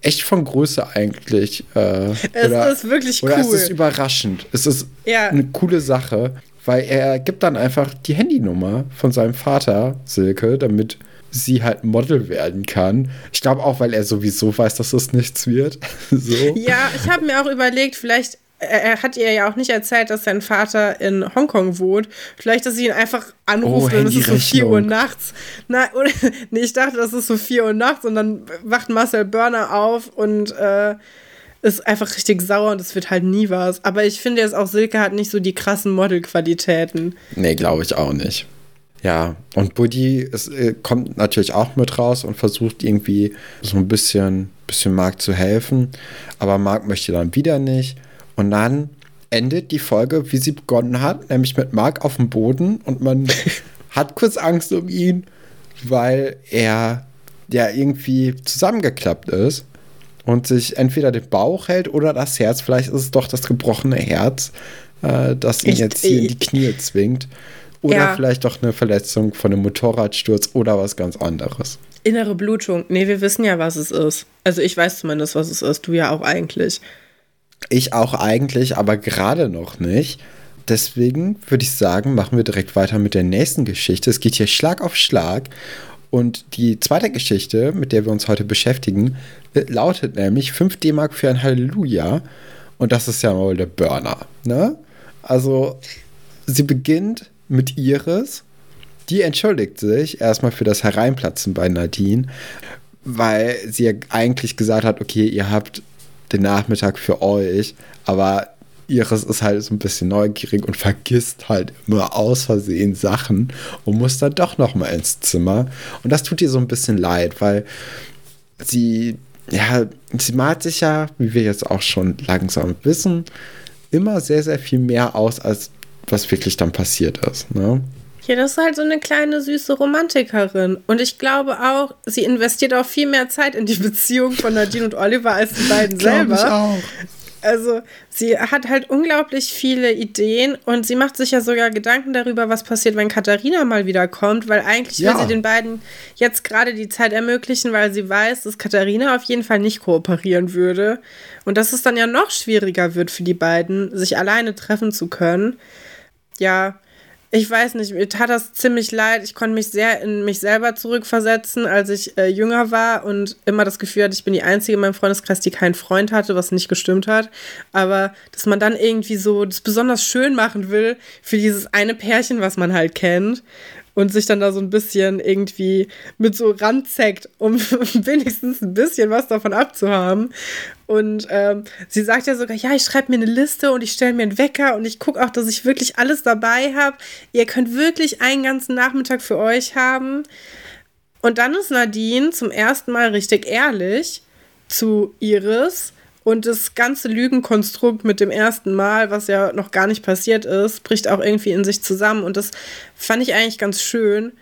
echt von Größe eigentlich. Äh, es oder, ist wirklich cool. Oder es ist überraschend. Es ist ja. eine coole Sache, weil er gibt dann einfach die Handynummer von seinem Vater, Silke, damit sie halt Model werden kann. Ich glaube auch, weil er sowieso weiß, dass das nichts wird. so. Ja, ich habe mir auch überlegt, vielleicht er hat ihr ja auch nicht erzählt, dass sein Vater in Hongkong wohnt. Vielleicht, dass sie ihn einfach anruft oh, und es ist so 4 Uhr nachts. Na, oder, nee, ich dachte, das ist so 4 Uhr nachts und dann wacht Marcel Börner auf und äh, ist einfach richtig sauer und es wird halt nie was. Aber ich finde jetzt auch, Silke hat nicht so die krassen Modelqualitäten. Nee, glaube ich auch nicht. Ja, und Buddy ist, äh, kommt natürlich auch mit raus und versucht irgendwie so ein bisschen, bisschen Marc zu helfen. Aber Marc möchte dann wieder nicht. Und dann endet die Folge, wie sie begonnen hat, nämlich mit Marc auf dem Boden und man hat kurz Angst um ihn, weil er ja irgendwie zusammengeklappt ist und sich entweder den Bauch hält oder das Herz. Vielleicht ist es doch das gebrochene Herz, äh, das ihn ich, jetzt hier in die Knie zwingt. Oder ja. vielleicht doch eine Verletzung von einem Motorradsturz oder was ganz anderes. Innere Blutung. Nee, wir wissen ja, was es ist. Also ich weiß zumindest, was es ist. Du ja auch eigentlich. Ich auch eigentlich, aber gerade noch nicht. Deswegen würde ich sagen, machen wir direkt weiter mit der nächsten Geschichte. Es geht hier Schlag auf Schlag. Und die zweite Geschichte, mit der wir uns heute beschäftigen, äh, lautet nämlich 5 D-Mark für ein Halleluja. Und das ist ja mal der Burner. Ne? Also, sie beginnt mit Iris. Die entschuldigt sich erstmal für das Hereinplatzen bei Nadine, weil sie ja eigentlich gesagt hat, okay, ihr habt den Nachmittag für euch, aber Iris ist halt so ein bisschen neugierig und vergisst halt immer aus Versehen Sachen und muss dann doch noch mal ins Zimmer. Und das tut ihr so ein bisschen leid, weil sie, ja, sie malt sich ja, wie wir jetzt auch schon langsam wissen, immer sehr, sehr viel mehr aus, als was wirklich dann passiert ist. Ne? Ja, das ist halt so eine kleine süße Romantikerin. Und ich glaube auch, sie investiert auch viel mehr Zeit in die Beziehung von Nadine und Oliver als die beiden selber. Ich auch. Also, sie hat halt unglaublich viele Ideen und sie macht sich ja sogar Gedanken darüber, was passiert, wenn Katharina mal wieder kommt, weil eigentlich ja. will sie den beiden jetzt gerade die Zeit ermöglichen, weil sie weiß, dass Katharina auf jeden Fall nicht kooperieren würde. Und dass es dann ja noch schwieriger wird für die beiden, sich alleine treffen zu können. Ja, ich weiß nicht, mir tat das ziemlich leid. Ich konnte mich sehr in mich selber zurückversetzen, als ich äh, jünger war und immer das Gefühl hatte, ich bin die Einzige in meinem Freundeskreis, die keinen Freund hatte, was nicht gestimmt hat. Aber dass man dann irgendwie so das besonders schön machen will für dieses eine Pärchen, was man halt kennt und sich dann da so ein bisschen irgendwie mit so ranzeckt, um wenigstens ein bisschen was davon abzuhaben. Und ähm, sie sagt ja sogar, ja, ich schreibe mir eine Liste und ich stelle mir einen Wecker und ich gucke auch, dass ich wirklich alles dabei habe. Ihr könnt wirklich einen ganzen Nachmittag für euch haben. Und dann ist Nadine zum ersten Mal richtig ehrlich zu Iris und das ganze Lügenkonstrukt mit dem ersten Mal, was ja noch gar nicht passiert ist, bricht auch irgendwie in sich zusammen. Und das fand ich eigentlich ganz schön,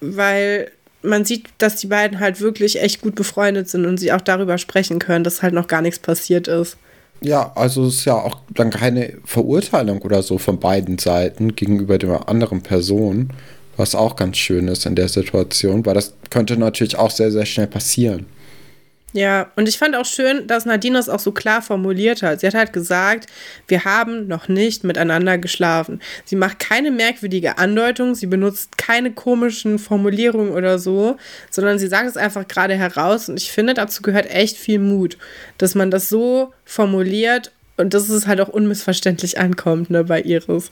weil man sieht, dass die beiden halt wirklich echt gut befreundet sind und sie auch darüber sprechen können, dass halt noch gar nichts passiert ist. Ja, also es ist ja auch dann keine Verurteilung oder so von beiden Seiten gegenüber der anderen Person, was auch ganz schön ist in der Situation, weil das könnte natürlich auch sehr, sehr schnell passieren. Ja, und ich fand auch schön, dass Nadine es auch so klar formuliert hat. Sie hat halt gesagt, wir haben noch nicht miteinander geschlafen. Sie macht keine merkwürdige Andeutung, sie benutzt keine komischen Formulierungen oder so, sondern sie sagt es einfach gerade heraus. Und ich finde, dazu gehört echt viel Mut, dass man das so formuliert und dass es halt auch unmissverständlich ankommt, ne, bei Iris.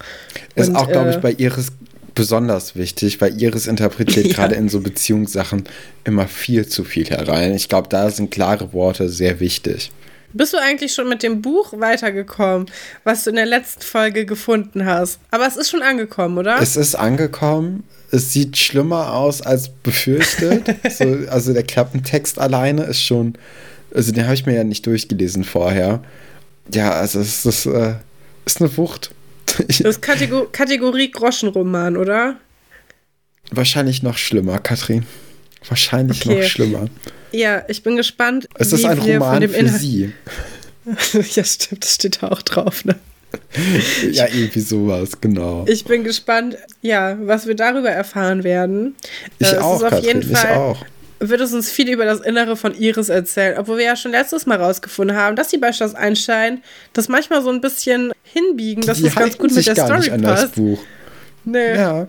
Ist und, auch, glaube ich, äh, bei Iris besonders wichtig, weil Iris interpretiert ja. gerade in so Beziehungssachen immer viel zu viel herein. Ich glaube, da sind klare Worte sehr wichtig. Bist du eigentlich schon mit dem Buch weitergekommen, was du in der letzten Folge gefunden hast? Aber es ist schon angekommen, oder? Es ist angekommen. Es sieht schlimmer aus als befürchtet. so, also der Klappentext alleine ist schon, also den habe ich mir ja nicht durchgelesen vorher. Ja, also es ist, äh, ist eine Wucht. Das ist Kategor Kategorie Groschenroman, oder? Wahrscheinlich noch schlimmer, Katrin. Wahrscheinlich okay. noch schlimmer. Ja, ich bin gespannt. Es ist ein Roman für Sie. ja, stimmt, das steht da auch drauf, ne? ja, irgendwie sowas, genau. Ich bin gespannt, ja, was wir darüber erfahren werden. Ich äh, auch, Katrin, ich auch wird es uns viel über das Innere von Iris erzählen. Obwohl wir ja schon letztes Mal rausgefunden haben, dass die bei Schloss Einstein das manchmal so ein bisschen hinbiegen, dass das ganz gut mit der gar Story nicht an passt. Das Buch. Nee. Ja.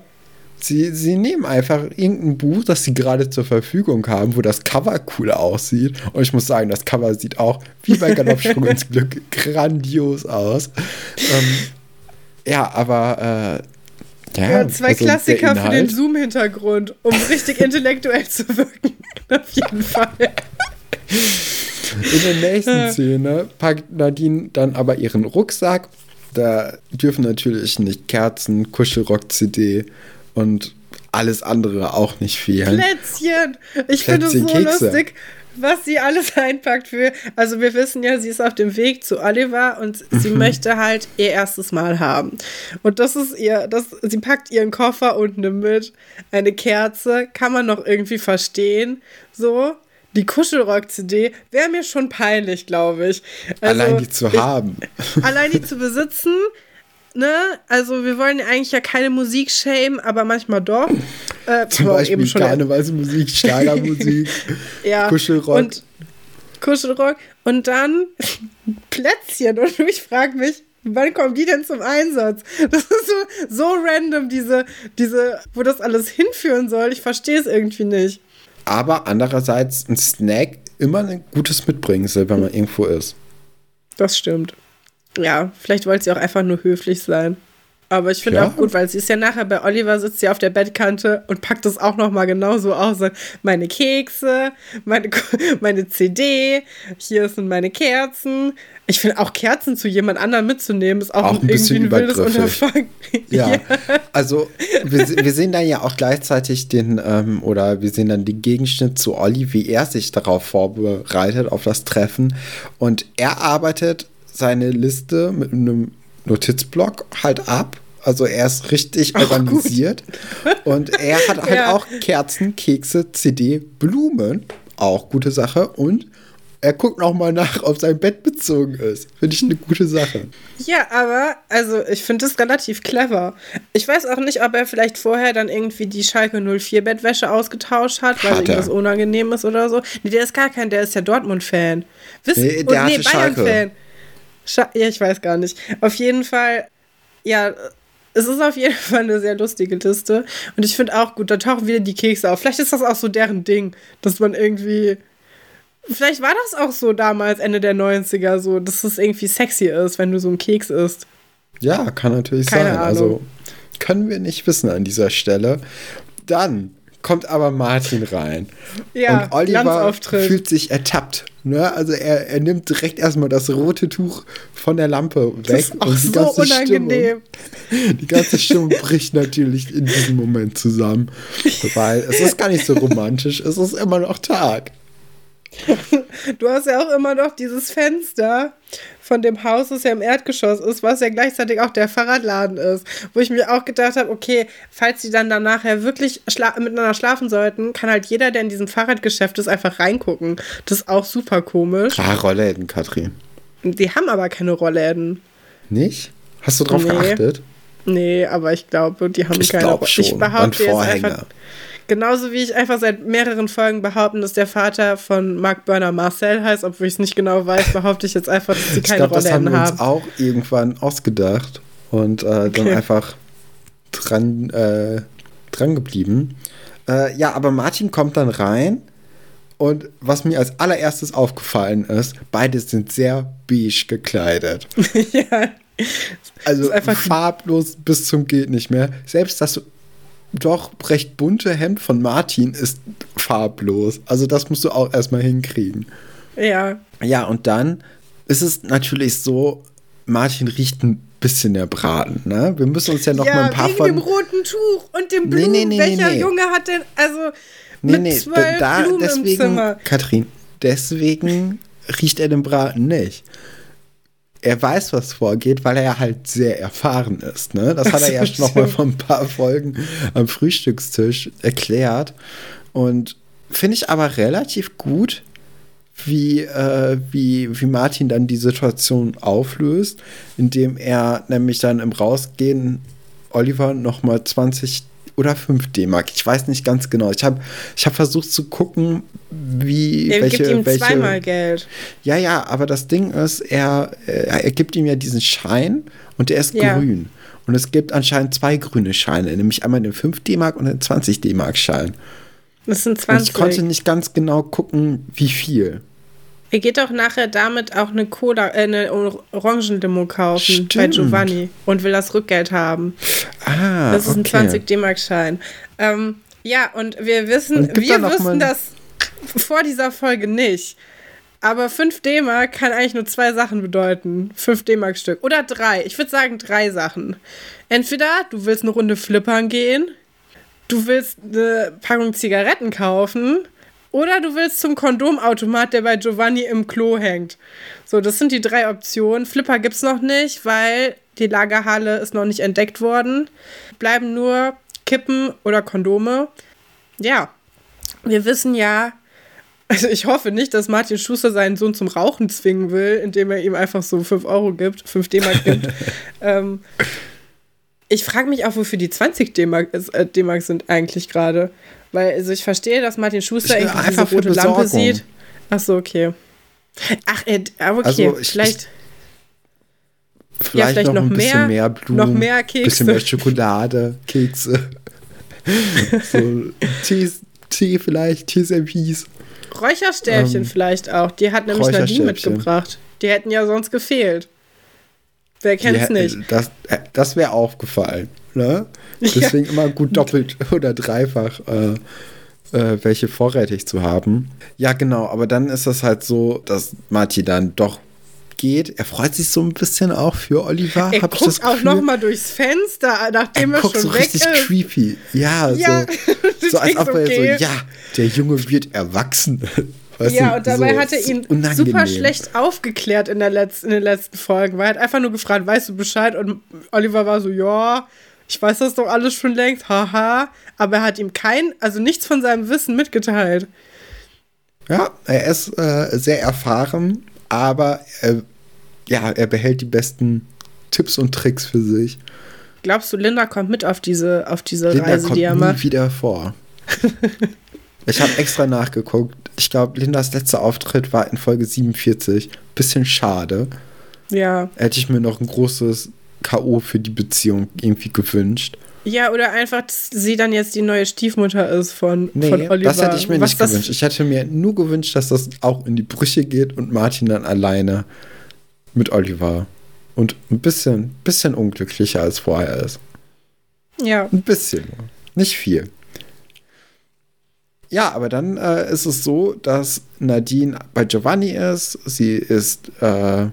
Sie, sie nehmen einfach irgendein Buch, das sie gerade zur Verfügung haben, wo das Cover cool aussieht. Und ich muss sagen, das Cover sieht auch wie bei Galoppsprung ins Glück grandios aus. Ähm, ja, aber äh, ja, ja, zwei also Klassiker für den Zoom-Hintergrund, um richtig intellektuell zu wirken. Auf jeden Fall. In der nächsten Szene packt Nadine dann aber ihren Rucksack. Da dürfen natürlich nicht Kerzen, Kuschelrock-CD und alles andere auch nicht fehlen. Plätzchen! Ich finde es so Kekse. lustig was sie alles einpackt für. Also wir wissen ja, sie ist auf dem Weg zu Oliver und sie mhm. möchte halt ihr erstes Mal haben. Und das ist ihr, das, sie packt ihren Koffer und nimmt mit eine Kerze, kann man noch irgendwie verstehen. So. Die Kuschelrock-CD wäre mir schon peinlich, glaube ich. Also, allein die zu haben. allein die zu besitzen, ne? Also wir wollen eigentlich ja keine Musik schämen, aber manchmal doch. Äh, Zum Beispiel eben schon Karnevalsmusik, Schlagermusik, ja, Kuschelrock. Und Kuschelrock. Und dann Plätzchen. Und ich frage mich, wann kommen die denn zum Einsatz? Das ist so, so random, diese, diese, wo das alles hinführen soll. Ich verstehe es irgendwie nicht. Aber andererseits ein Snack immer ein gutes Mitbringsel, wenn man irgendwo ist. Das stimmt. Ja, vielleicht wollte sie auch einfach nur höflich sein. Aber ich finde ja. auch gut, weil sie ist ja nachher bei Oliver, sitzt sie auf der Bettkante und packt das auch nochmal genauso aus. Meine Kekse, meine, meine CD, hier sind meine Kerzen. Ich finde auch Kerzen zu jemand anderem mitzunehmen, ist auch, auch ein irgendwie ein wildes Unterfangen. Ja. ja. also wir, wir, sehen dann ja auch gleichzeitig den, ähm, oder wir sehen dann den Gegenschnitt zu Olli, wie er sich darauf vorbereitet, auf das Treffen. Und er arbeitet seine Liste mit einem Notizblock halt ab. Also er ist richtig organisiert. Und er hat halt ja. auch Kerzen, Kekse, CD, Blumen. Auch gute Sache. Und er guckt noch mal nach, ob sein Bett bezogen ist. Finde ich eine gute Sache. Ja, aber also ich finde das relativ clever. Ich weiß auch nicht, ob er vielleicht vorher dann irgendwie die Schalke 04 Bettwäsche ausgetauscht hat, weil hat das unangenehm ist oder so. Nee, der ist gar kein, der ist ja Dortmund-Fan. Wissen, nee, der nee, Bayern-Fan. Scha ja, ich weiß gar nicht. Auf jeden Fall, ja, es ist auf jeden Fall eine sehr lustige Liste. Und ich finde auch gut, da tauchen wieder die Kekse auf. Vielleicht ist das auch so deren Ding, dass man irgendwie. Vielleicht war das auch so damals, Ende der 90er, so, dass es irgendwie sexy ist, wenn du so einen Keks isst. Ja, kann natürlich Keine sein. Also, Ahnung. Also können wir nicht wissen an dieser Stelle. Dann kommt aber Martin rein. Ja, und Oliver fühlt sich ertappt. Ne? Also er, er nimmt direkt erstmal das rote Tuch von der Lampe weg. Das ist so unangenehm. Stimmung, die ganze Stimmung bricht natürlich in diesem Moment zusammen. Weil es ist gar nicht so romantisch, es ist immer noch Tag. Du hast ja auch immer noch dieses Fenster von dem Haus, das ja im Erdgeschoss ist, was ja gleichzeitig auch der Fahrradladen ist. Wo ich mir auch gedacht habe, okay, falls die dann danach ja wirklich schla miteinander schlafen sollten, kann halt jeder, der in diesem Fahrradgeschäft ist, einfach reingucken. Das ist auch super komisch. Ah, Rollläden, Katrin. Die haben aber keine Rollläden. Nicht? Hast du drauf nee. geachtet? Nee, aber ich glaube, die haben ich keine. Glaub schon. Ich behaupte jetzt einfach. Genauso wie ich einfach seit mehreren Folgen behaupten, dass der Vater von Mark Burner Marcel heißt, obwohl ich es nicht genau weiß, behaupte ich jetzt einfach, dass sie keine ich glaub, Rolle haben. Das haben wir uns auch irgendwann ausgedacht und äh, okay. dann einfach dran, äh, dran geblieben. Äh, ja, aber Martin kommt dann rein und was mir als allererstes aufgefallen ist, beide sind sehr beige gekleidet. ja. Also farblos bis zum geht nicht mehr. Selbst das doch recht bunte Hemd von Martin ist farblos. Also das musst du auch erstmal hinkriegen. Ja. Ja, und dann ist es natürlich so, Martin riecht ein bisschen der Braten, ne? Wir müssen uns ja noch ja, mal ein paar wegen von... dem roten Tuch und dem Blumen. Nee, nee, nee, Welcher Junge hat denn, also nee, nee, da, Blumen deswegen, Katrin, deswegen riecht er den Braten nicht er weiß, was vorgeht, weil er ja halt sehr erfahren ist. Ne? Das hat er ja schon noch mal vor ein paar Folgen am Frühstückstisch erklärt. Und finde ich aber relativ gut, wie, äh, wie, wie Martin dann die Situation auflöst, indem er nämlich dann im Rausgehen Oliver noch mal 20 oder 5 D-Mark. Ich weiß nicht ganz genau. Ich habe ich hab versucht zu gucken, wie. Der welche, gibt ihm welche, zweimal Geld. Ja, ja, aber das Ding ist, er, er gibt ihm ja diesen Schein und der ist ja. grün. Und es gibt anscheinend zwei grüne Scheine, nämlich einmal den 5 D-Mark und den 20 D-Mark-Schein. Das sind 20. Und ich konnte nicht ganz genau gucken, wie viel. Er geht doch nachher damit auch eine Cola, äh, eine Orangenlimo kaufen Stimmt. bei Giovanni und will das Rückgeld haben. Ah, das ist okay. ein 20 D-Mark-Schein. Ähm, ja, und wir wissen, und wir wussten das vor dieser Folge nicht. Aber 5 D-Mark kann eigentlich nur zwei Sachen bedeuten. 5 D-Mark Stück. Oder drei. Ich würde sagen drei Sachen. Entweder du willst eine Runde flippern gehen, du willst eine Packung Zigaretten kaufen oder du willst zum Kondomautomat, der bei Giovanni im Klo hängt. So, das sind die drei Optionen. Flipper gibt es noch nicht, weil die Lagerhalle ist noch nicht entdeckt worden. Bleiben nur Kippen oder Kondome. Ja, wir wissen ja, also ich hoffe nicht, dass Martin Schuster seinen Sohn zum Rauchen zwingen will, indem er ihm einfach so 5 Euro gibt, 5 D-Mark gibt. ähm, ich frage mich auch, wofür die 20 D-Mark äh, sind eigentlich gerade. Weil, also ich verstehe, dass Martin Schuster irgendwie einfach diese rote Lampe sieht. Ach so, okay. Ach, äh, okay, also ich, vielleicht. Vielleicht, ja, vielleicht noch, noch ein bisschen mehr, Blumen, noch mehr Kekse. bisschen mehr Schokolade, Kekse. so Tee, Tee vielleicht, Tees and Peas. Räucherstäbchen ähm, vielleicht auch. Die hat nämlich Nadine mitgebracht. Die hätten ja sonst gefehlt. Wer kennt's nicht? Das, äh, das wäre aufgefallen. Ne? Deswegen ja. immer gut doppelt oder dreifach äh, äh, welche vorrätig zu haben. Ja, genau, aber dann ist es halt so, dass Marty dann doch geht. Er freut sich so ein bisschen auch für Oliver. Er guckt ich das auch noch mal durchs Fenster, nachdem er, er schon so weg richtig ist. creepy. Ja, ja so, so als ob er okay. so, ja, der Junge wird erwachsen. Weißt ja, du, und dabei so, hat er ihn unangenehm. super schlecht aufgeklärt in, der Letz-, in den letzten Folgen. Weil er hat einfach nur gefragt, weißt du Bescheid? Und Oliver war so, ja, ich weiß das doch alles schon längst, haha. Aber er hat ihm kein, also nichts von seinem Wissen mitgeteilt. Ja, er ist äh, sehr erfahren, aber äh, ja, er behält die besten Tipps und Tricks für sich. Glaubst du, Linda kommt mit auf diese, auf diese Linda Reise, kommt die er macht? wieder vor. ich habe extra nachgeguckt. Ich glaube, Lindas letzter Auftritt war in Folge 47. Bisschen schade. Ja. Hätte ich mir noch ein großes K.O. für die Beziehung irgendwie gewünscht. Ja, oder einfach, dass sie dann jetzt die neue Stiefmutter ist von, nee, von Oliver. Das hätte ich mir Was nicht gewünscht. Ich hätte mir nur gewünscht, dass das auch in die Brüche geht und Martin dann alleine mit Oliver und ein bisschen, bisschen unglücklicher als vorher ist. Ja. Ein bisschen. Nicht viel. Ja, aber dann äh, ist es so, dass Nadine bei Giovanni ist. Sie ist, äh,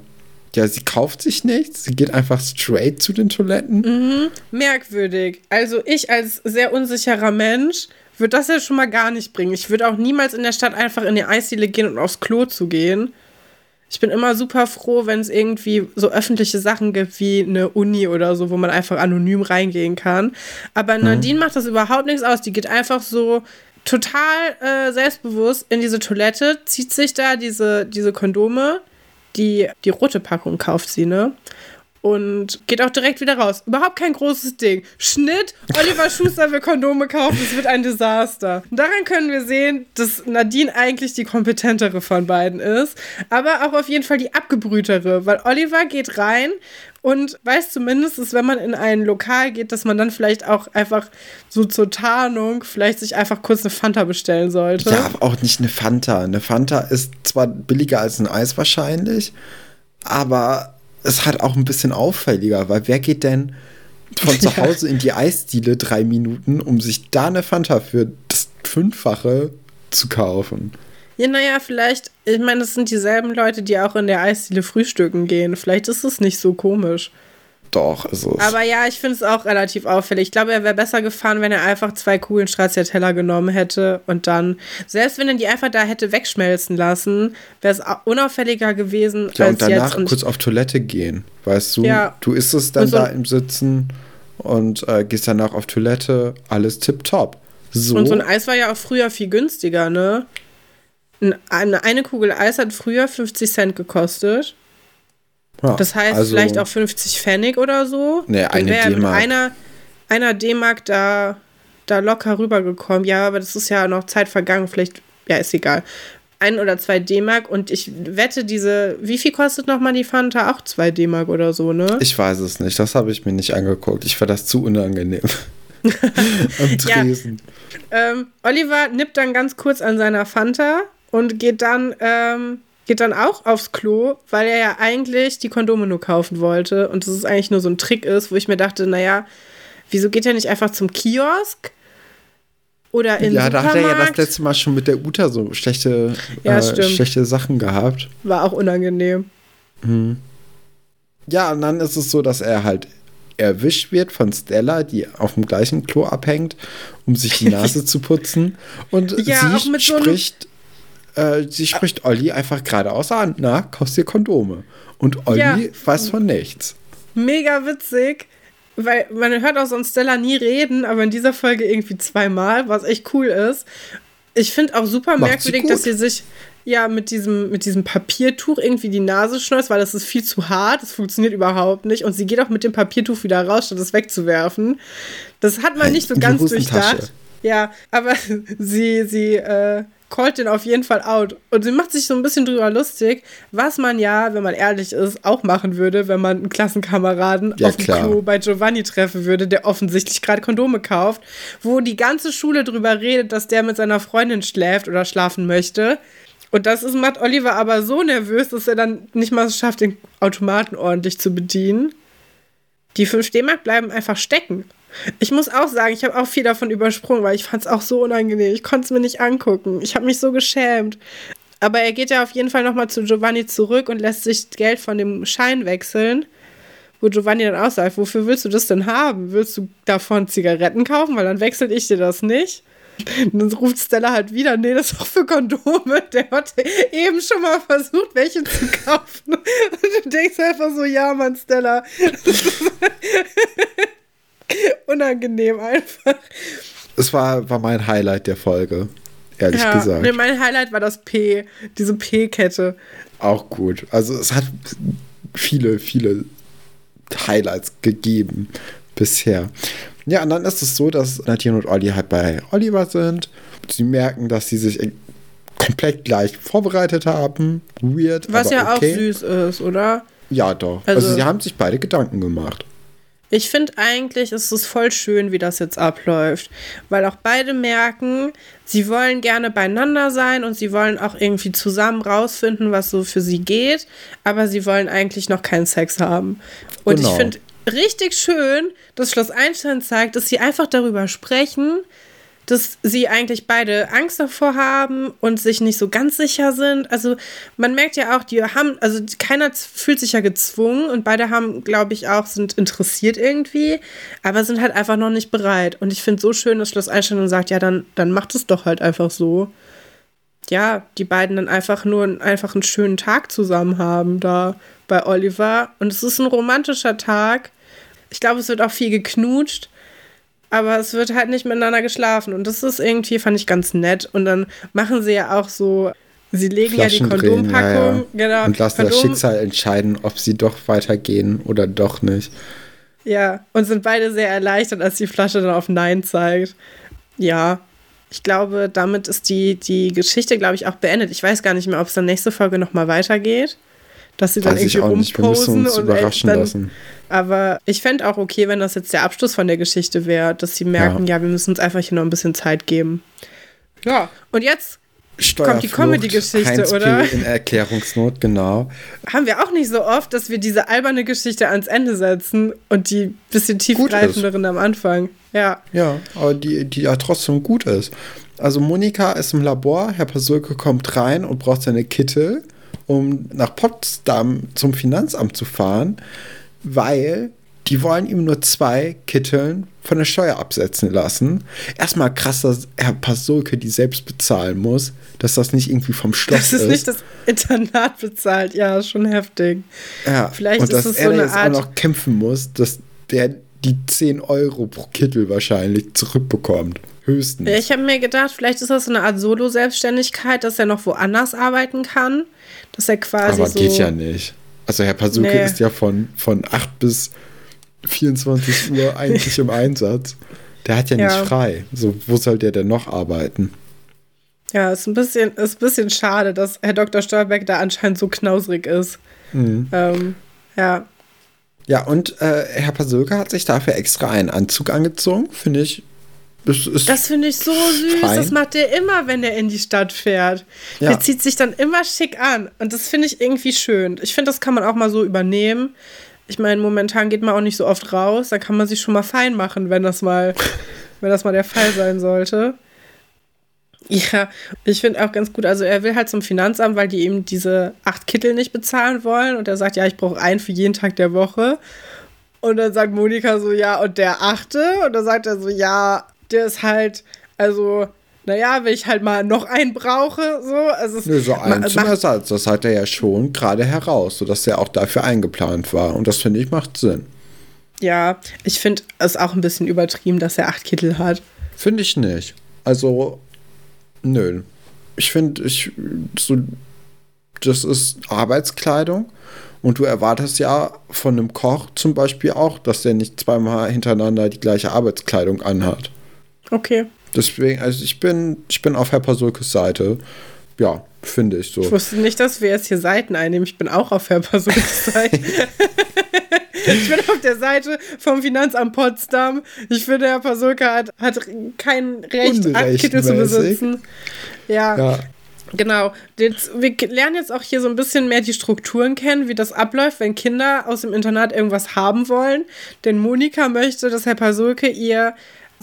ja, sie kauft sich nichts. Sie geht einfach straight zu den Toiletten. Mhm. Merkwürdig. Also ich als sehr unsicherer Mensch würde das ja schon mal gar nicht bringen. Ich würde auch niemals in der Stadt einfach in die Eisdiele gehen und aufs Klo zu gehen. Ich bin immer super froh, wenn es irgendwie so öffentliche Sachen gibt wie eine Uni oder so, wo man einfach anonym reingehen kann. Aber mhm. Nadine macht das überhaupt nichts aus. Die geht einfach so total äh, selbstbewusst in diese Toilette, zieht sich da diese, diese Kondome, die, die rote Packung kauft sie, ne? und geht auch direkt wieder raus. Überhaupt kein großes Ding. Schnitt, Oliver Schuster will Kondome kaufen, es wird ein Desaster. daran können wir sehen, dass Nadine eigentlich die kompetentere von beiden ist, aber auch auf jeden Fall die abgebrühtere, weil Oliver geht rein und weiß zumindest, dass wenn man in ein Lokal geht, dass man dann vielleicht auch einfach so zur Tarnung vielleicht sich einfach kurz eine Fanta bestellen sollte. Ja, aber auch nicht eine Fanta. Eine Fanta ist zwar billiger als ein Eis wahrscheinlich, aber es hat auch ein bisschen auffälliger, weil wer geht denn von zu Hause in die Eisdiele drei Minuten, um sich da eine Fanta für das Fünffache zu kaufen? Ja, naja, vielleicht, ich meine, das sind dieselben Leute, die auch in der Eisdiele frühstücken gehen. Vielleicht ist es nicht so komisch. Doch, ist es. Aber ja, ich finde es auch relativ auffällig. Ich glaube, er wäre besser gefahren, wenn er einfach zwei Kugeln Stracciatella genommen hätte und dann, selbst wenn er die einfach da hätte wegschmelzen lassen, wäre es unauffälliger gewesen. Ja, als und danach jetzt. kurz auf Toilette gehen. Weißt du, ja. du isst es dann so da im Sitzen und äh, gehst danach auf Toilette, alles tipptopp. So. Und so ein Eis war ja auch früher viel günstiger, ne? Eine, eine Kugel Eis hat früher 50 Cent gekostet. Ja, das heißt also, vielleicht auch 50 Pfennig oder so. Nee, eine D-Mark. Einer, einer D-Mark da, da locker rübergekommen. Ja, aber das ist ja noch Zeit vergangen. Vielleicht, ja, ist egal. Ein oder zwei D-Mark und ich wette, diese, wie viel kostet nochmal die Fanta? Auch zwei D-Mark oder so, ne? Ich weiß es nicht, das habe ich mir nicht angeguckt. Ich fand das zu unangenehm. Am Tresen. Ja. Ähm, Oliver nippt dann ganz kurz an seiner Fanta und geht dann ähm, geht dann auch aufs Klo, weil er ja eigentlich die Kondome nur kaufen wollte und das ist eigentlich nur so ein Trick ist, wo ich mir dachte, naja, wieso geht er nicht einfach zum Kiosk Oder in Ja, da hat er ja das letzte Mal schon mit der Uta so schlechte, Ja, äh, schlechte Sachen gehabt. War auch unangenehm. Ja, und dann ist es so, dass er halt erwischt wird von Stella, die auf dem gleichen Klo abhängt, um sich die Nase zu putzen. Und Ja, auch sie mit so spricht, äh, sie spricht Olli einfach geradeaus an, na, kaufst dir Kondome. Und Olli Ja. weiß von nichts. Mega witzig. Weil man hört auch sonst Stella nie reden, aber in dieser Folge irgendwie zweimal, was echt cool ist. Ich finde auch super Macht sie merkwürdig, gut. dass sie sich ja mit diesem, mit diesem Papiertuch irgendwie die Nase schneuzt, weil das ist viel zu hart, das funktioniert überhaupt nicht. Und sie geht auch mit dem Papiertuch wieder raus, statt es wegzuwerfen. Das hat man nicht so ganz durchdacht. Ja, aber sie, sie äh, callt den auf jeden Fall out. Und sie macht sich so ein bisschen drüber lustig, was man ja, wenn man ehrlich ist, auch machen würde, wenn man einen Klassenkameraden Ja, auf dem klar. Klo bei Giovanni treffen würde, der offensichtlich gerade Kondome kauft, wo die ganze Schule drüber redet, dass der mit seiner Freundin schläft oder schlafen möchte. Und das ist, macht Oliver aber so nervös, dass er dann nicht mal es schafft, den Automaten ordentlich zu bedienen. Die 5 D-Mark bleiben einfach stecken. Ich muss auch sagen, ich habe auch viel davon übersprungen, weil ich fand es auch so unangenehm. Ich konnte es mir nicht angucken. Ich habe mich so geschämt. Aber er geht ja auf jeden Fall nochmal zu Giovanni zurück und lässt sich Geld von dem Schein wechseln. Wo Giovanni dann auch sagt, wofür willst du das denn haben? Willst du davon Zigaretten kaufen? Weil dann wechsel ich dir das nicht. Und dann ruft Stella halt wieder, nee, das ist doch für Kondome. Der hat eben schon mal versucht, welche zu kaufen. Und du denkst einfach so, ja, Mann, Stella. Unangenehm einfach. Es war, war mein Highlight der Folge, ehrlich Ja, gesagt. nee, mein Highlight war das P, diese P-Kette. Auch gut. Also es hat viele, viele Highlights gegeben bisher. Ja, und dann ist es so, dass Nadine und Olli halt bei Oliver sind. Sie merken, dass sie sich komplett gleich vorbereitet haben. Weird. Was ja okay. auch süß ist, oder? Ja, doch. Also, Also- sie haben sich beide Gedanken gemacht. Ich finde eigentlich ist es voll schön, wie das jetzt abläuft, weil auch beide merken, sie wollen gerne beieinander sein und sie wollen auch irgendwie zusammen rausfinden, was so für sie geht, aber sie wollen eigentlich noch keinen Sex haben. Und Genau. ich finde richtig schön, dass Schloss Einstein zeigt, dass sie einfach darüber sprechen, dass sie eigentlich beide Angst davor haben und sich nicht so ganz sicher sind. Also man merkt ja auch, die haben, also keiner fühlt sich ja gezwungen und beide haben, glaube ich, auch, sind interessiert irgendwie, aber sind halt einfach noch nicht bereit. Und ich finde so schön, dass Schloss Einstein sagt, ja, dann, dann macht es doch halt einfach so. Ja, die beiden dann einfach nur einfach einen schönen Tag zusammen haben da bei Oliver. Und es ist ein romantischer Tag. Ich glaube, es wird auch viel geknutscht aber es wird halt nicht miteinander geschlafen. Und das ist irgendwie, fand ich ganz nett. Und dann machen sie ja auch so, sie legen ja die Kondompackung, ja, ja. genau. Und lassen das Kondom- Schicksal entscheiden, ob sie doch weitergehen oder doch nicht. Ja, und sind beide sehr erleichtert, als die Flasche dann auf Nein zeigt. Ja, ich glaube, damit ist die, die Geschichte, glaube ich, auch beendet. Ich weiß gar nicht mehr, ob es dann nächste Folge nochmal weitergeht. Dass sie dann Weiß irgendwie rumposen und überraschen dann, lassen. Aber ich fände auch okay, wenn das jetzt der Abschluss von der Geschichte wäre, dass sie merken, ja. wir müssen uns einfach hier noch ein bisschen Zeit geben. Ja, und jetzt Kommt die Comedy-Geschichte, oder? In Erklärungsnot, genau. haben wir auch nicht so oft, dass wir diese alberne Geschichte ans Ende setzen und die bisschen tiefgreifenderen am Anfang. Ja. Ja, aber die, die ja trotzdem gut ist. Also Monika ist im Labor, Herr Pasulke kommt rein und braucht seine Kittel, um nach Potsdam zum Finanzamt zu fahren, weil die wollen ihm nur zwei Kitteln von der Steuer absetzen lassen. Erstmal krass, dass Herr Pasulke die selbst bezahlen muss, dass das nicht irgendwie vom Schloss Das ist nicht das Internat bezahlt. Ja, schon heftig. Ja, Vielleicht und ist dass es er so eine jetzt Art- auch noch kämpfen muss, dass der die 10 Euro pro Kittel wahrscheinlich zurückbekommt. Höchstens. Ja, Ich habe mir gedacht, vielleicht ist das so eine Art Solo-Selbstständigkeit, dass er noch woanders arbeiten kann. Dass er quasi Aber so. geht ja nicht. Also Herr Pasuke Nee. ist ja von, von 8 bis 24 Uhr eigentlich im Einsatz. Der hat ja, Ja. nicht frei. So, wo soll der denn noch arbeiten? Ja, ist ein bisschen, ist ein bisschen schade, dass Herr Dr. Stolberg da anscheinend so knausrig ist. Mhm. Ähm, ja. Ja, und äh, Herr Pasulke hat sich dafür extra einen Anzug angezogen, finde ich. Das finde ich so süß. Fein. Das macht er immer, wenn er in die Stadt fährt. Ja. Der zieht sich dann immer schick an. Und das finde ich irgendwie schön. Ich finde, das kann man auch mal so übernehmen. Ich meine, momentan geht man auch nicht so oft raus. Da kann man sich schon mal fein machen, wenn das mal, wenn das mal der Fall sein sollte. Ja, ich finde auch ganz gut, also er will halt zum Finanzamt, weil die eben diese acht Kittel nicht bezahlen wollen und er sagt, ja, ich brauche einen für jeden Tag der Woche. Und dann sagt Monika so, ja, und der achte? Und dann sagt er so, ja, der ist halt, also, naja, wenn ich halt mal noch einen brauche, so. Also Nö, so ein zum Ersatz, das hat er ja schon gerade heraus, sodass er auch dafür eingeplant war. Und das finde ich macht Sinn. Ja, ich finde es auch ein bisschen übertrieben, dass er acht Kittel hat. Finde ich nicht. Also, nö. Ich finde, ich, so, das ist Arbeitskleidung. Und du erwartest ja von einem Koch zum Beispiel auch, dass der nicht zweimal hintereinander die gleiche Arbeitskleidung anhat. Okay. Deswegen, also ich bin, ich bin auf Herr Pasulkes Seite. Ja, finde ich so. Ich wusste nicht, dass wir jetzt hier Seiten einnehmen. Ich bin auch auf Herr Pasulkes Seite. ich bin auf der Seite vom Finanzamt Potsdam. Ich finde, Herr Pasulke hat, hat kein Recht, Aktkittel zu besitzen. Ja. ja. Genau. Jetzt, wir lernen jetzt auch hier so ein bisschen mehr die Strukturen kennen, wie das abläuft, wenn Kinder aus dem Internat irgendwas haben wollen. Denn Monika möchte, dass Herr Pasulke ihr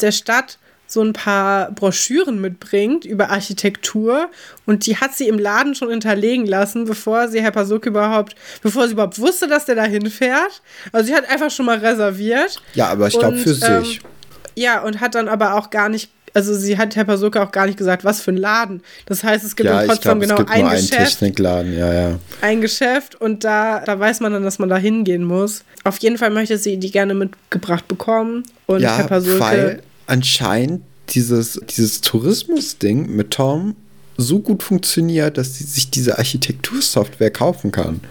der Stadt so ein paar Broschüren mitbringt über Architektur und die hat sie im Laden schon hinterlegen lassen, bevor sie Herr Pasulke überhaupt, bevor sie überhaupt wusste, dass der da hinfährt. Also sie hat einfach schon mal reserviert. Ja, aber ich glaube für ähm, sich. Ja, und hat dann aber auch gar nicht also sie hat Herr Pasulka auch gar nicht gesagt, was für ein Laden. Das heißt, es gibt ja, trotzdem glaub, genau ein nur Geschäft. Ein Technikladen, ja, ja. Ein Geschäft und da, da weiß man dann, dass man da hingehen muss. Auf jeden Fall möchte sie die gerne mitgebracht bekommen. Und ja, Herr Pasulke. Weil anscheinend dieses, dieses Tourismus-Ding mit Tom so gut funktioniert, dass sie sich diese Architektursoftware kaufen kann.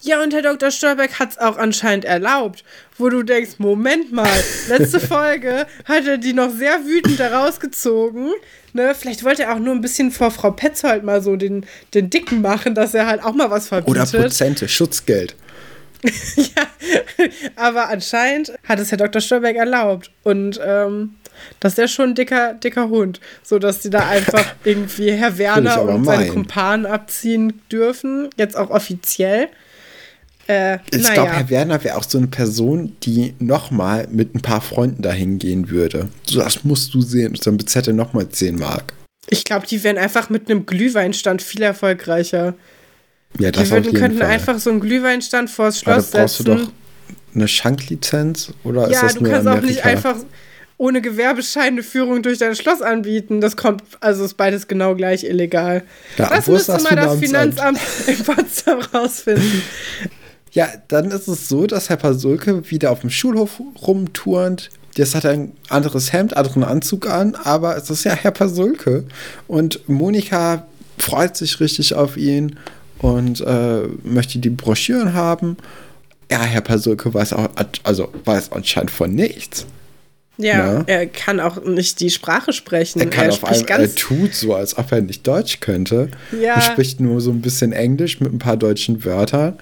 Ja, und Herr Dr. Stolberg hat es auch anscheinend erlaubt, wo du denkst, Moment mal, letzte Folge hat er die noch sehr wütend herausgezogen. Ne, vielleicht wollte er auch nur ein bisschen vor Frau Petzold mal so den, den Dicken machen, dass er halt auch mal was verbietet. Oder Prozente, Schutzgeld. ja, aber anscheinend hat es Herr Dr. Stolberg erlaubt. Und ähm, das ist ja schon ein dicker, dicker Hund, so dass sie da einfach irgendwie Herr Werner und seine Kumpanen abziehen dürfen, jetzt auch offiziell. Äh, ich naja. glaube, Herr Werner wäre auch so eine Person, die nochmal mit ein paar Freunden dahin gehen würde. So, das musst du sehen, damit hätte nochmal 10 Mark. Ich glaube, die wären einfach mit einem Glühweinstand viel erfolgreicher. Ja, das die würden, auf jeden könnten Fall. einfach so einen Glühweinstand vors Schloss Aber brauchst setzen. du doch eine Schanklizenz oder ja, ist das du nur kannst Amerika? auch nicht einfach ohne Gewerbeschein eine Führung durch dein Schloss anbieten. Das kommt, also ist beides genau gleich illegal. Ja, das müsste mal das Finanzamt? Finanzamt in Potsdam rausfinden. Ja, dann ist es so, dass Herr Pasulke wieder auf dem Schulhof rumturnt. Jetzt hat er ein anderes Hemd, anderen Anzug an, aber es ist ja Herr Pasulke. Und Monika freut sich richtig auf ihn und äh, möchte die Broschüren haben. Ja, Herr Pasulke weiß auch, also weiß anscheinend von nichts. Ja, Ja. er kann auch nicht die Sprache sprechen. Er kann auf spricht einmal, er tut so, als ob er nicht Deutsch könnte. Ja. Er spricht nur so ein bisschen Englisch mit ein paar deutschen Wörtern.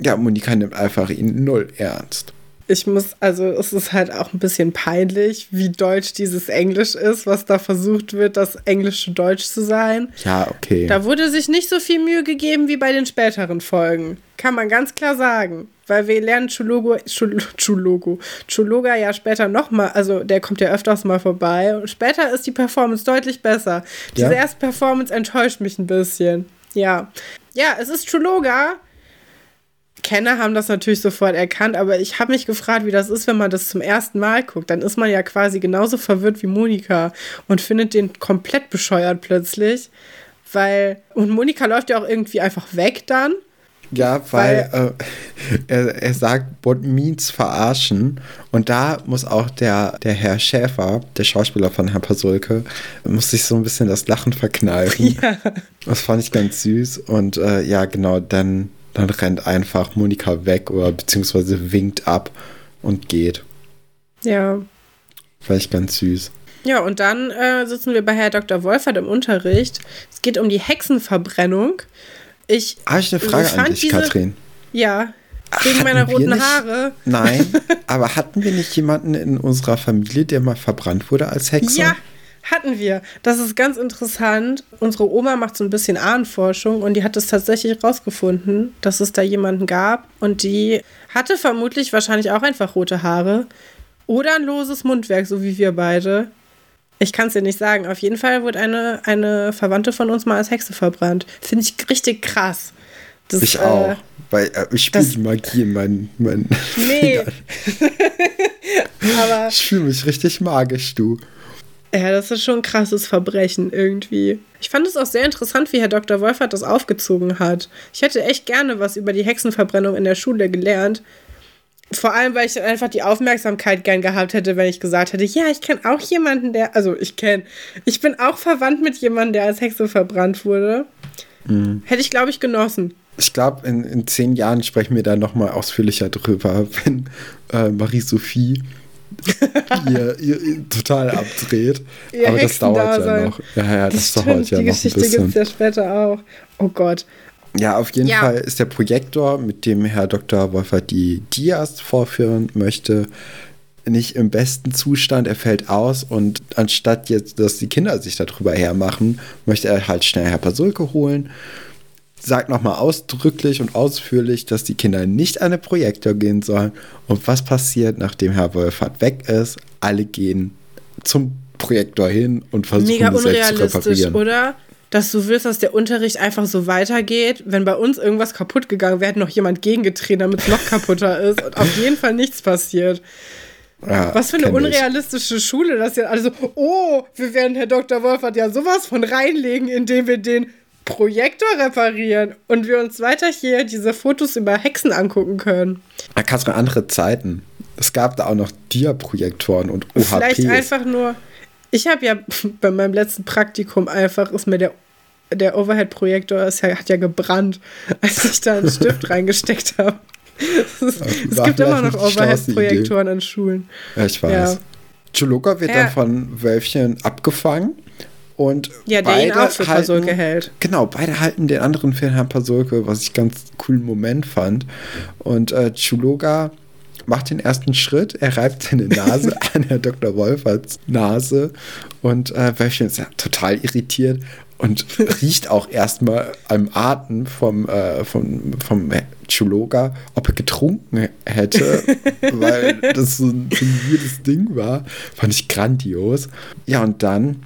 Ja, Monika nimmt einfach ihn null ernst. Ich muss, also es ist halt auch ein bisschen peinlich, wie deutsch dieses Englisch ist, was da versucht wird, das englische Deutsch zu sein. Ja, okay. Da wurde sich nicht so viel Mühe gegeben wie bei den späteren Folgen. Kann man ganz klar sagen. Weil wir lernen Chulogo, Chul, Chulogo, Chuloga ja später nochmal, also der kommt ja öfters mal vorbei. Und später ist die Performance deutlich besser. Diese Ja? erste Performance enttäuscht mich ein bisschen. Ja. Ja, es ist Chuloga. Kenner haben das natürlich sofort erkannt, aber ich habe mich gefragt, wie das ist, wenn man das zum ersten Mal guckt. Dann ist man ja quasi genauso verwirrt wie Monika und findet den komplett bescheuert plötzlich. Weil, und Monika läuft ja auch irgendwie einfach weg dann. Ja, weil, äh, er, er sagt, what means verarschen. Und da muss auch der, der Herr Schäfer, der Schauspieler von Herrn Pasulke, muss sich so ein bisschen das Lachen verkneifen. Ja. Das fand ich ganz süß. Und äh, ja, genau, dann, dann rennt einfach Monika weg oder beziehungsweise winkt ab und geht. Ja. Ich ganz süß. Ja, und dann äh, sitzen wir bei Herr Dr. Wolfert im Unterricht. Es geht um die Hexenverbrennung. Ich Habe ich eine Frage an dich, diese- Katrin? Ja, wegen Hatten meiner roten nicht- Haare. Nein, aber hatten wir nicht jemanden in unserer Familie, der mal verbrannt wurde als Hexe? Ja, hatten wir. Das ist ganz interessant. Unsere Oma macht so ein bisschen Ahnenforschung und die hat es tatsächlich rausgefunden, dass es da jemanden gab und die hatte vermutlich wahrscheinlich auch einfach rote Haare oder ein loses Mundwerk, so wie wir beide. Ich kann es dir nicht sagen. Auf jeden Fall wurde eine, eine Verwandte von uns mal als Hexe verbrannt. Finde ich richtig krass. Das, ich auch. Äh, weil äh, ich spiele die Magie in meinen. Mein nee. Ich fühle mich richtig magisch, du. Ja, das ist schon ein krasses Verbrechen irgendwie. Ich fand es auch sehr interessant, wie Herr Dr. Wolfert das aufgezogen hat. Ich hätte echt gerne was über die Hexenverbrennung in der Schule gelernt. Vor allem, weil ich einfach die Aufmerksamkeit gern gehabt hätte, wenn ich gesagt hätte, ja, ich kenne auch jemanden, der, also ich kenne, ich bin auch verwandt mit jemandem, der als Hexe verbrannt wurde. Mhm. Hätte ich, glaube ich, genossen. Ich glaube, in, in zehn Jahren sprechen wir da nochmal ausführlicher drüber, wenn äh, Marie-Sophie ihr, ihr, ihr, total abdreht. Ihr Aber das dauert ja noch. Ja, ja, das, das dauert ja die noch Geschichte ein bisschen. gibt es ja später auch. Oh Gott. Ja, auf jeden ja. Fall ist der Projektor, mit dem Herr Dr. Wolfert die Dias vorführen möchte, nicht im besten Zustand. Er fällt aus und anstatt jetzt, dass die Kinder sich darüber hermachen, möchte er halt schnell Herr Pasulke holen sagt nochmal ausdrücklich und ausführlich, dass die Kinder nicht an den Projektor gehen sollen. Und was passiert, nachdem Herr Wolfert weg ist? Alle gehen zum Projektor hin und versuchen Mega es selbst zu reparieren. oder? Dass du willst, dass der Unterricht einfach so weitergeht. Wenn bei uns irgendwas kaputt gegangen wäre, hätte noch jemand gegengetreten, damit es noch kaputter ist. Und auf jeden Fall nichts passiert. Ja, Was für eine unrealistische ich. Schule, dass ja also, oh, wir werden Herr Dr. Wolfert ja sowas von reinlegen, indem wir den Projektor reparieren und wir uns weiter hier diese Fotos über Hexen angucken können. Da kannst du andere Zeiten. Es gab da auch noch Dia-Projektoren und OHPs. Vielleicht einfach nur. Ich habe ja bei meinem letzten Praktikum einfach ist mir der der Overhead-Projektor hat ja gebrannt, als ich da einen Stift reingesteckt habe. Es gibt immer noch Overhead-Projektoren an Schulen. Ja, ich weiß. Ja. Chuluka wird ja. dann von Wölfchen abgefangen und ja, der beide ihn auch für halten, hält. Genau, beide halten den anderen für Herrn Pasulke, was ich ganz coolen Moment fand. Und äh, Chuloga macht den ersten Schritt, er reibt seine Nase an Herr Dr. Wolferts Nase und äh, Wäschchen ist ja total irritiert und riecht auch erstmal am Atem vom, äh, vom, vom Chuloga, ob er getrunken hätte, weil das so ein, so ein weirdes Ding war. Fand ich grandios. Ja, und dann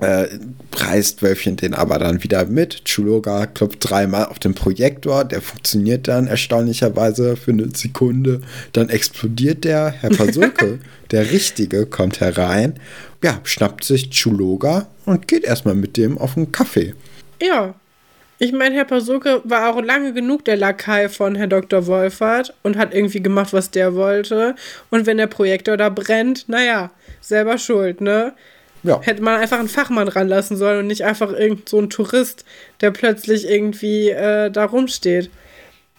äh, reißt Wölfchen den aber dann wieder mit. Chuloga klopft dreimal auf den Projektor, der funktioniert dann erstaunlicherweise für eine Sekunde. Dann explodiert der. Herr Pasulke, der Richtige, kommt herein, ja, schnappt sich Chuloga und geht erstmal mit dem auf einen Kaffee. Ja. Ich meine, Herr Pasulke war auch lange genug der Lakai von Herr Dr. Wolfert und hat irgendwie gemacht, was der wollte. Und wenn der Projektor da brennt, naja, selber schuld, ne? Ja. Hätte man einfach einen Fachmann ranlassen sollen und nicht einfach irgend so ein Tourist, der plötzlich irgendwie äh, da rumsteht.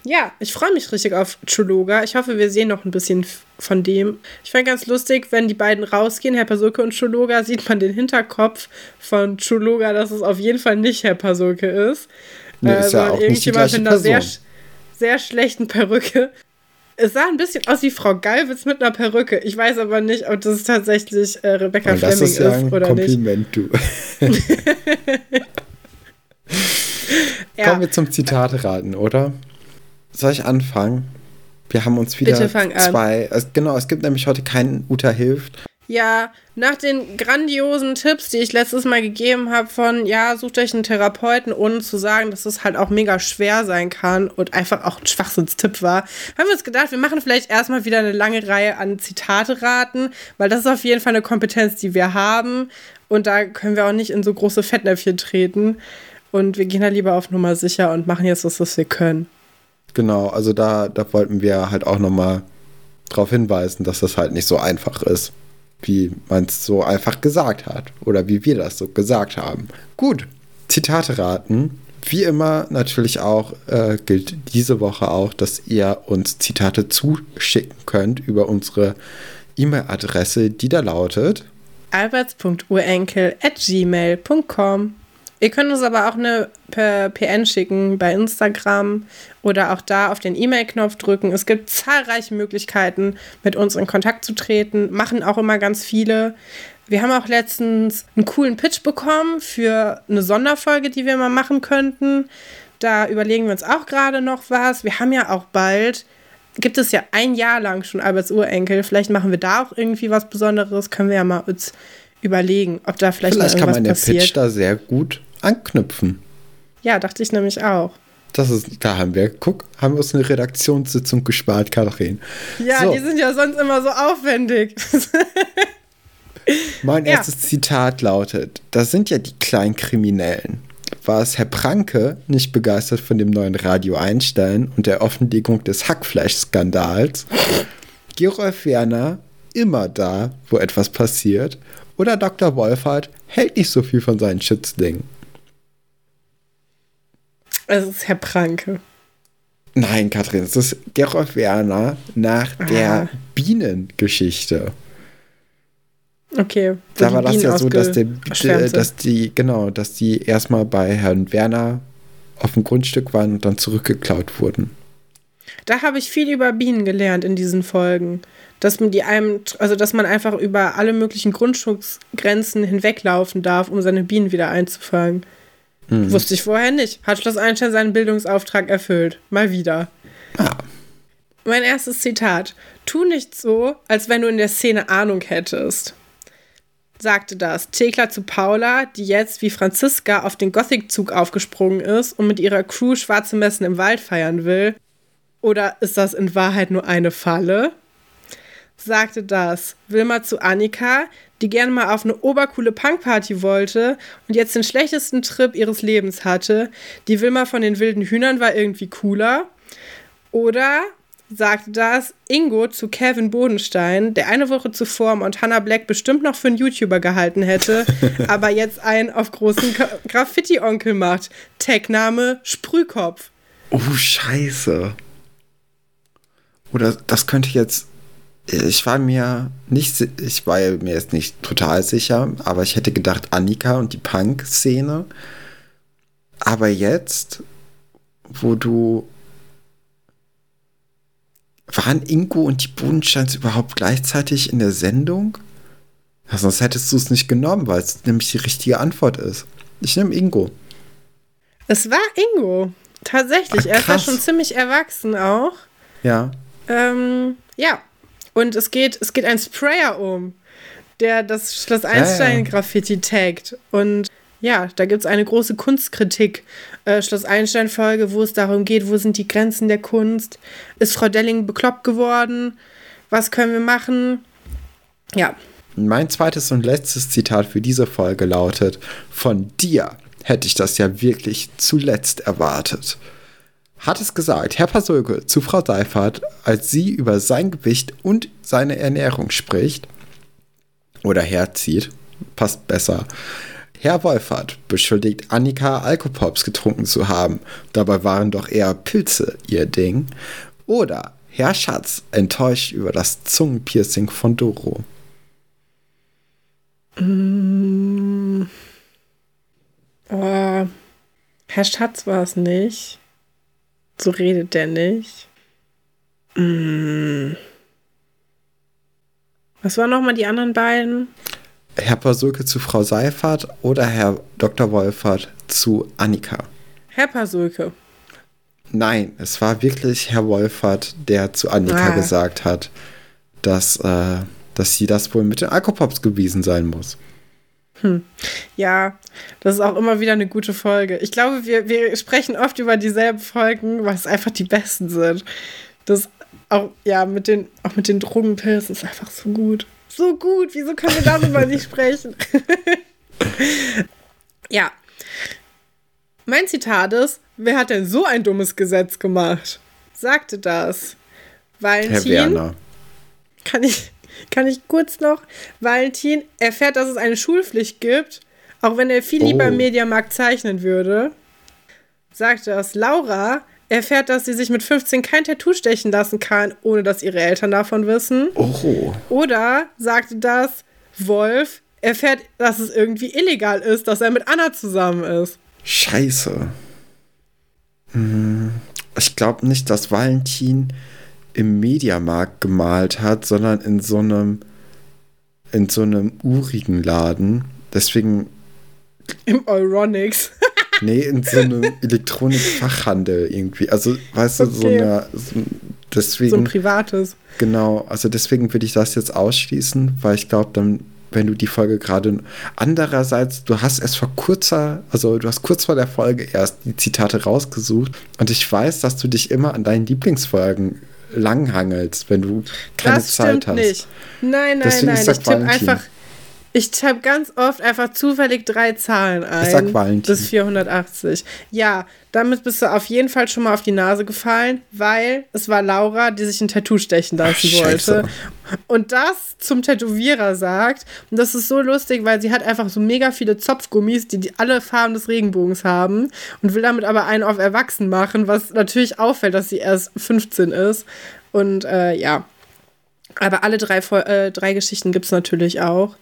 Ja, ich freue mich richtig auf Chuluga. Ich hoffe, wir sehen noch ein bisschen von dem. Ich fand ganz lustig, wenn die beiden rausgehen, Herr Pasulke und Chuluga, sieht man den Hinterkopf von Chuluga, dass es auf jeden Fall nicht Herr Pasulke ist. Nee, ist ja auch irgendjemand mit einer sehr, sehr schlechten Perücke es sah ein bisschen aus wie Frau Galwitz mit einer Perücke. Ich weiß aber nicht, ob das tatsächlich äh, Rebecca Und Fleming ist, ja ist oder Kompliment, nicht. Kompliment, du. ja. Kommen wir zum Zitate-Raten, oder? Soll ich anfangen? Wir haben uns wieder zwei. Also genau, es gibt nämlich heute keinen Uta hilft. Ja, nach den grandiosen Tipps, die ich letztes Mal gegeben habe, von ja, sucht euch einen Therapeuten, ohne zu sagen, dass es halt auch mega schwer sein kann und einfach auch ein Schwachsinnstipp war, haben wir uns gedacht, wir machen vielleicht erstmal wieder eine lange Reihe an Zitate raten, weil das ist auf jeden Fall eine Kompetenz, die wir haben und da können wir auch nicht in so große Fettnäpfchen treten und wir gehen da lieber auf Nummer sicher und machen jetzt das, was wir können. Genau, also da, da wollten wir halt auch nochmal darauf hinweisen, dass das halt nicht so einfach ist wie man es so einfach gesagt hat oder wie wir das so gesagt haben. Gut, Zitate raten. Wie immer natürlich auch äh, gilt diese Woche auch, dass ihr uns Zitate zuschicken könnt über unsere E-Mail-Adresse, die da lautet alberts.urenkel.gmail.com Ihr könnt uns aber auch eine PN schicken bei Instagram oder auch da auf den E-Mail-Knopf drücken. Es gibt zahlreiche Möglichkeiten, mit uns in Kontakt zu treten. Machen auch immer ganz viele. Wir haben auch letztens einen coolen Pitch bekommen für eine Sonderfolge, die wir mal machen könnten. Da überlegen wir uns auch gerade noch was. Wir haben ja auch bald, gibt es ja ein Jahr lang schon Alberts Urenkel. Vielleicht machen wir da auch irgendwie was Besonderes. Können wir ja mal uns überlegen, ob da vielleicht, Vielleicht kann man den passiert. Pitch da sehr gut anknüpfen. Ja, dachte ich nämlich auch. Das ist, da haben wir, guck, haben wir uns eine Redaktionssitzung gespart, Katrin. Ja, So. die sind ja sonst immer so aufwendig. Mein Ja. erstes Zitat lautet: Das sind ja die kleinen Kriminellen. War es Herr Pranke nicht begeistert von dem neuen Radio Einstein und der Offenlegung des Hackfleisch-Skandals? Gerolf Werner immer da, wo etwas passiert? Oder Dr. Wolfert hält nicht so viel von seinen Schützlingen? Es ist Herr Pranke. Nein, Katrin, es ist Gerolf Werner nach Ah. der Bienengeschichte. Okay. Da war das ja so, dass, der, dass die, genau, dass die erstmal bei Herrn Werner auf dem Grundstück waren und dann zurückgeklaut wurden. Da habe ich viel über Bienen gelernt in diesen Folgen. Dass man die einem, also dass man einfach über alle möglichen Grundstücksgrenzen hinweglaufen darf, um seine Bienen wieder einzufangen. Mhm. Wusste ich vorher nicht. Hat Schloss Einstein seinen Bildungsauftrag erfüllt. Mal wieder. Ah, Mein erstes Zitat. Tu nicht so, als wenn du in der Szene Ahnung hättest. Sagte das Thekla zu Paula, die jetzt wie Franziska auf den Gothic-Zug aufgesprungen ist und mit ihrer Crew schwarze Messen im Wald feiern will. Oder ist das in Wahrheit nur eine Falle? Sagte das Wilma zu Annika, die gerne mal auf eine obercoole Punkparty wollte und jetzt den schlechtesten Trip ihres Lebens hatte. Die Wilma von den wilden Hühnern war irgendwie cooler. Oder sagte das Ingo zu Kevin Bodenstein, der eine Woche zuvor Montana Black bestimmt noch für einen YouTuber gehalten hätte, aber jetzt einen auf großen Gra- Graffiti-Onkel macht. Tagname Sprühkopf. oh, scheiße. Oder das könnte jetzt. Ich war mir nicht, ich war mir jetzt nicht total sicher, aber ich hätte gedacht Annika und die Punk-Szene. Aber jetzt, wo du. Waren Ingo und die Bodensteins überhaupt gleichzeitig in der Sendung? Ja, sonst hättest du es nicht genommen, weil es nämlich die richtige Antwort ist. Ich nehme Ingo. Es war Ingo. Tatsächlich. Ach, er ist ja krass. schon ziemlich erwachsen auch. Ja. Ähm, ja. Und es geht, es geht ein Sprayer um, der das Schloss. Einstein-Graffiti taggt. Und ja, da gibt es eine große Kunstkritik. Äh, Schloss Einstein-Folge, wo es darum geht, wo sind die Grenzen der Kunst? Ist Frau Delling bekloppt geworden? Was können wir machen? Ja. Mein zweites und letztes Zitat für diese Folge lautet: Von dir hätte ich das ja wirklich zuletzt erwartet. Hat es gesagt, Herr Pasulke zu Frau Seifert, als sie über sein Gewicht und seine Ernährung spricht, oder herzieht, passt besser. Herr Wolfert beschuldigt Annika Alkopops getrunken zu haben. Dabei waren doch eher Pilze ihr Ding. Oder Herr Schatz enttäuscht über das Zungenpiercing von Doro. Oh, Herr Schatz war es nicht. So redet der nicht. Mm. Was waren nochmal die anderen beiden? Herr Pasulke zu Frau Seifert oder Herr Dr. Wolfert zu Annika? Herr Pasulke. Nein, es war wirklich Herr Wolfert, der zu Annika Ah. gesagt hat, dass, äh, dass sie das wohl mit den Alkopops gewesen sein muss. Ja, das ist auch immer wieder eine gute Folge. Ich glaube, wir, wir sprechen oft über dieselben Folgen, weil es einfach die besten sind. Das auch, ja, mit den, auch mit den Drogenpilzen ist einfach so gut. So gut, wieso können wir darüber nicht sprechen? ja. Mein Zitat ist, wer hat denn so ein dummes Gesetz gemacht? Sagte das. Herr Valentin Werner. kann ich, kann ich kurz noch? Valentin erfährt, dass es eine Schulpflicht gibt, auch wenn er viel lieber Oh. im Mediamarkt zeichnen würde. Sagt das. Laura erfährt, dass sie sich mit 15 kein Tattoo stechen lassen kann, ohne dass ihre Eltern davon wissen. Oh, Oder sagte das, Wolf erfährt, dass es irgendwie illegal ist, dass er mit Anna zusammen ist. scheiße. Hm, Ich glaube nicht, dass Valentin im Mediamarkt gemalt hat, sondern in so einem in so einem urigen Laden. Deswegen Im Euronics. Nee, in so einem Elektronikfachhandel irgendwie. Also, weißt du, so Okay. eine. So, so deswegen, ein privates. genau, also deswegen würde ich das jetzt ausschließen, weil ich glaube, dann wenn du die Folge gerade. Andererseits, du hast es vor kurzer, also du hast kurz vor der Folge erst die Zitate rausgesucht und ich weiß, dass du dich immer an deinen Lieblingsfolgen langhangelst, wenn du keine das Zeit hast. nicht. Nein, nein, Deswegen nein. Ich tippe einfach. Ich tippe ganz oft einfach zufällig drei Zahlen ein. sag Valentin. Bis 480. Ja, damit bist du auf jeden Fall schon mal auf die Nase gefallen, weil es war Laura, die sich ein Tattoo stechen lassen Ach, wollte. Und das zum Tätowierer sagt. Und das ist so lustig, weil sie hat einfach so mega viele Zopfgummis, die, die alle Farben des Regenbogens haben und will damit aber einen auf Erwachsen machen, was natürlich auffällt, dass sie erst 15 ist. Und äh, ja. Aber alle drei, äh, drei Geschichten gibt es natürlich auch.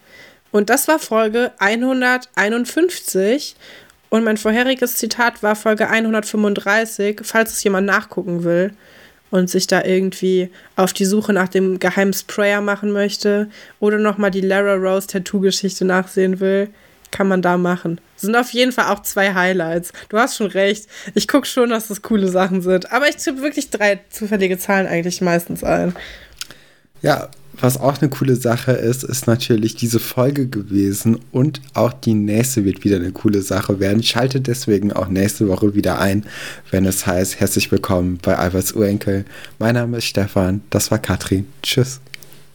Und das war Folge 151. Und mein vorheriges Zitat war Folge 135, falls es jemand nachgucken will und sich da irgendwie auf die Suche nach dem geheimen Sprayer machen möchte oder nochmal die Lara Rose Tattoo-Geschichte nachsehen will, kann man da machen. Sind auf jeden Fall auch zwei Highlights. Du hast schon recht. Ich gucke schon, dass das coole Sachen sind. Aber ich tippe wirklich drei zufällige Zahlen eigentlich meistens ein. Ja, was auch eine coole Sache ist, ist natürlich diese Folge gewesen und auch die nächste wird wieder eine coole Sache werden. Schaltet deswegen auch nächste Woche wieder ein, wenn es heißt, herzlich willkommen bei Alberts Urenkel. Mein Name ist Stefan, das war Katrin. Tschüss.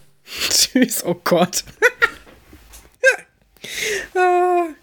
Tschüss, oh Gott.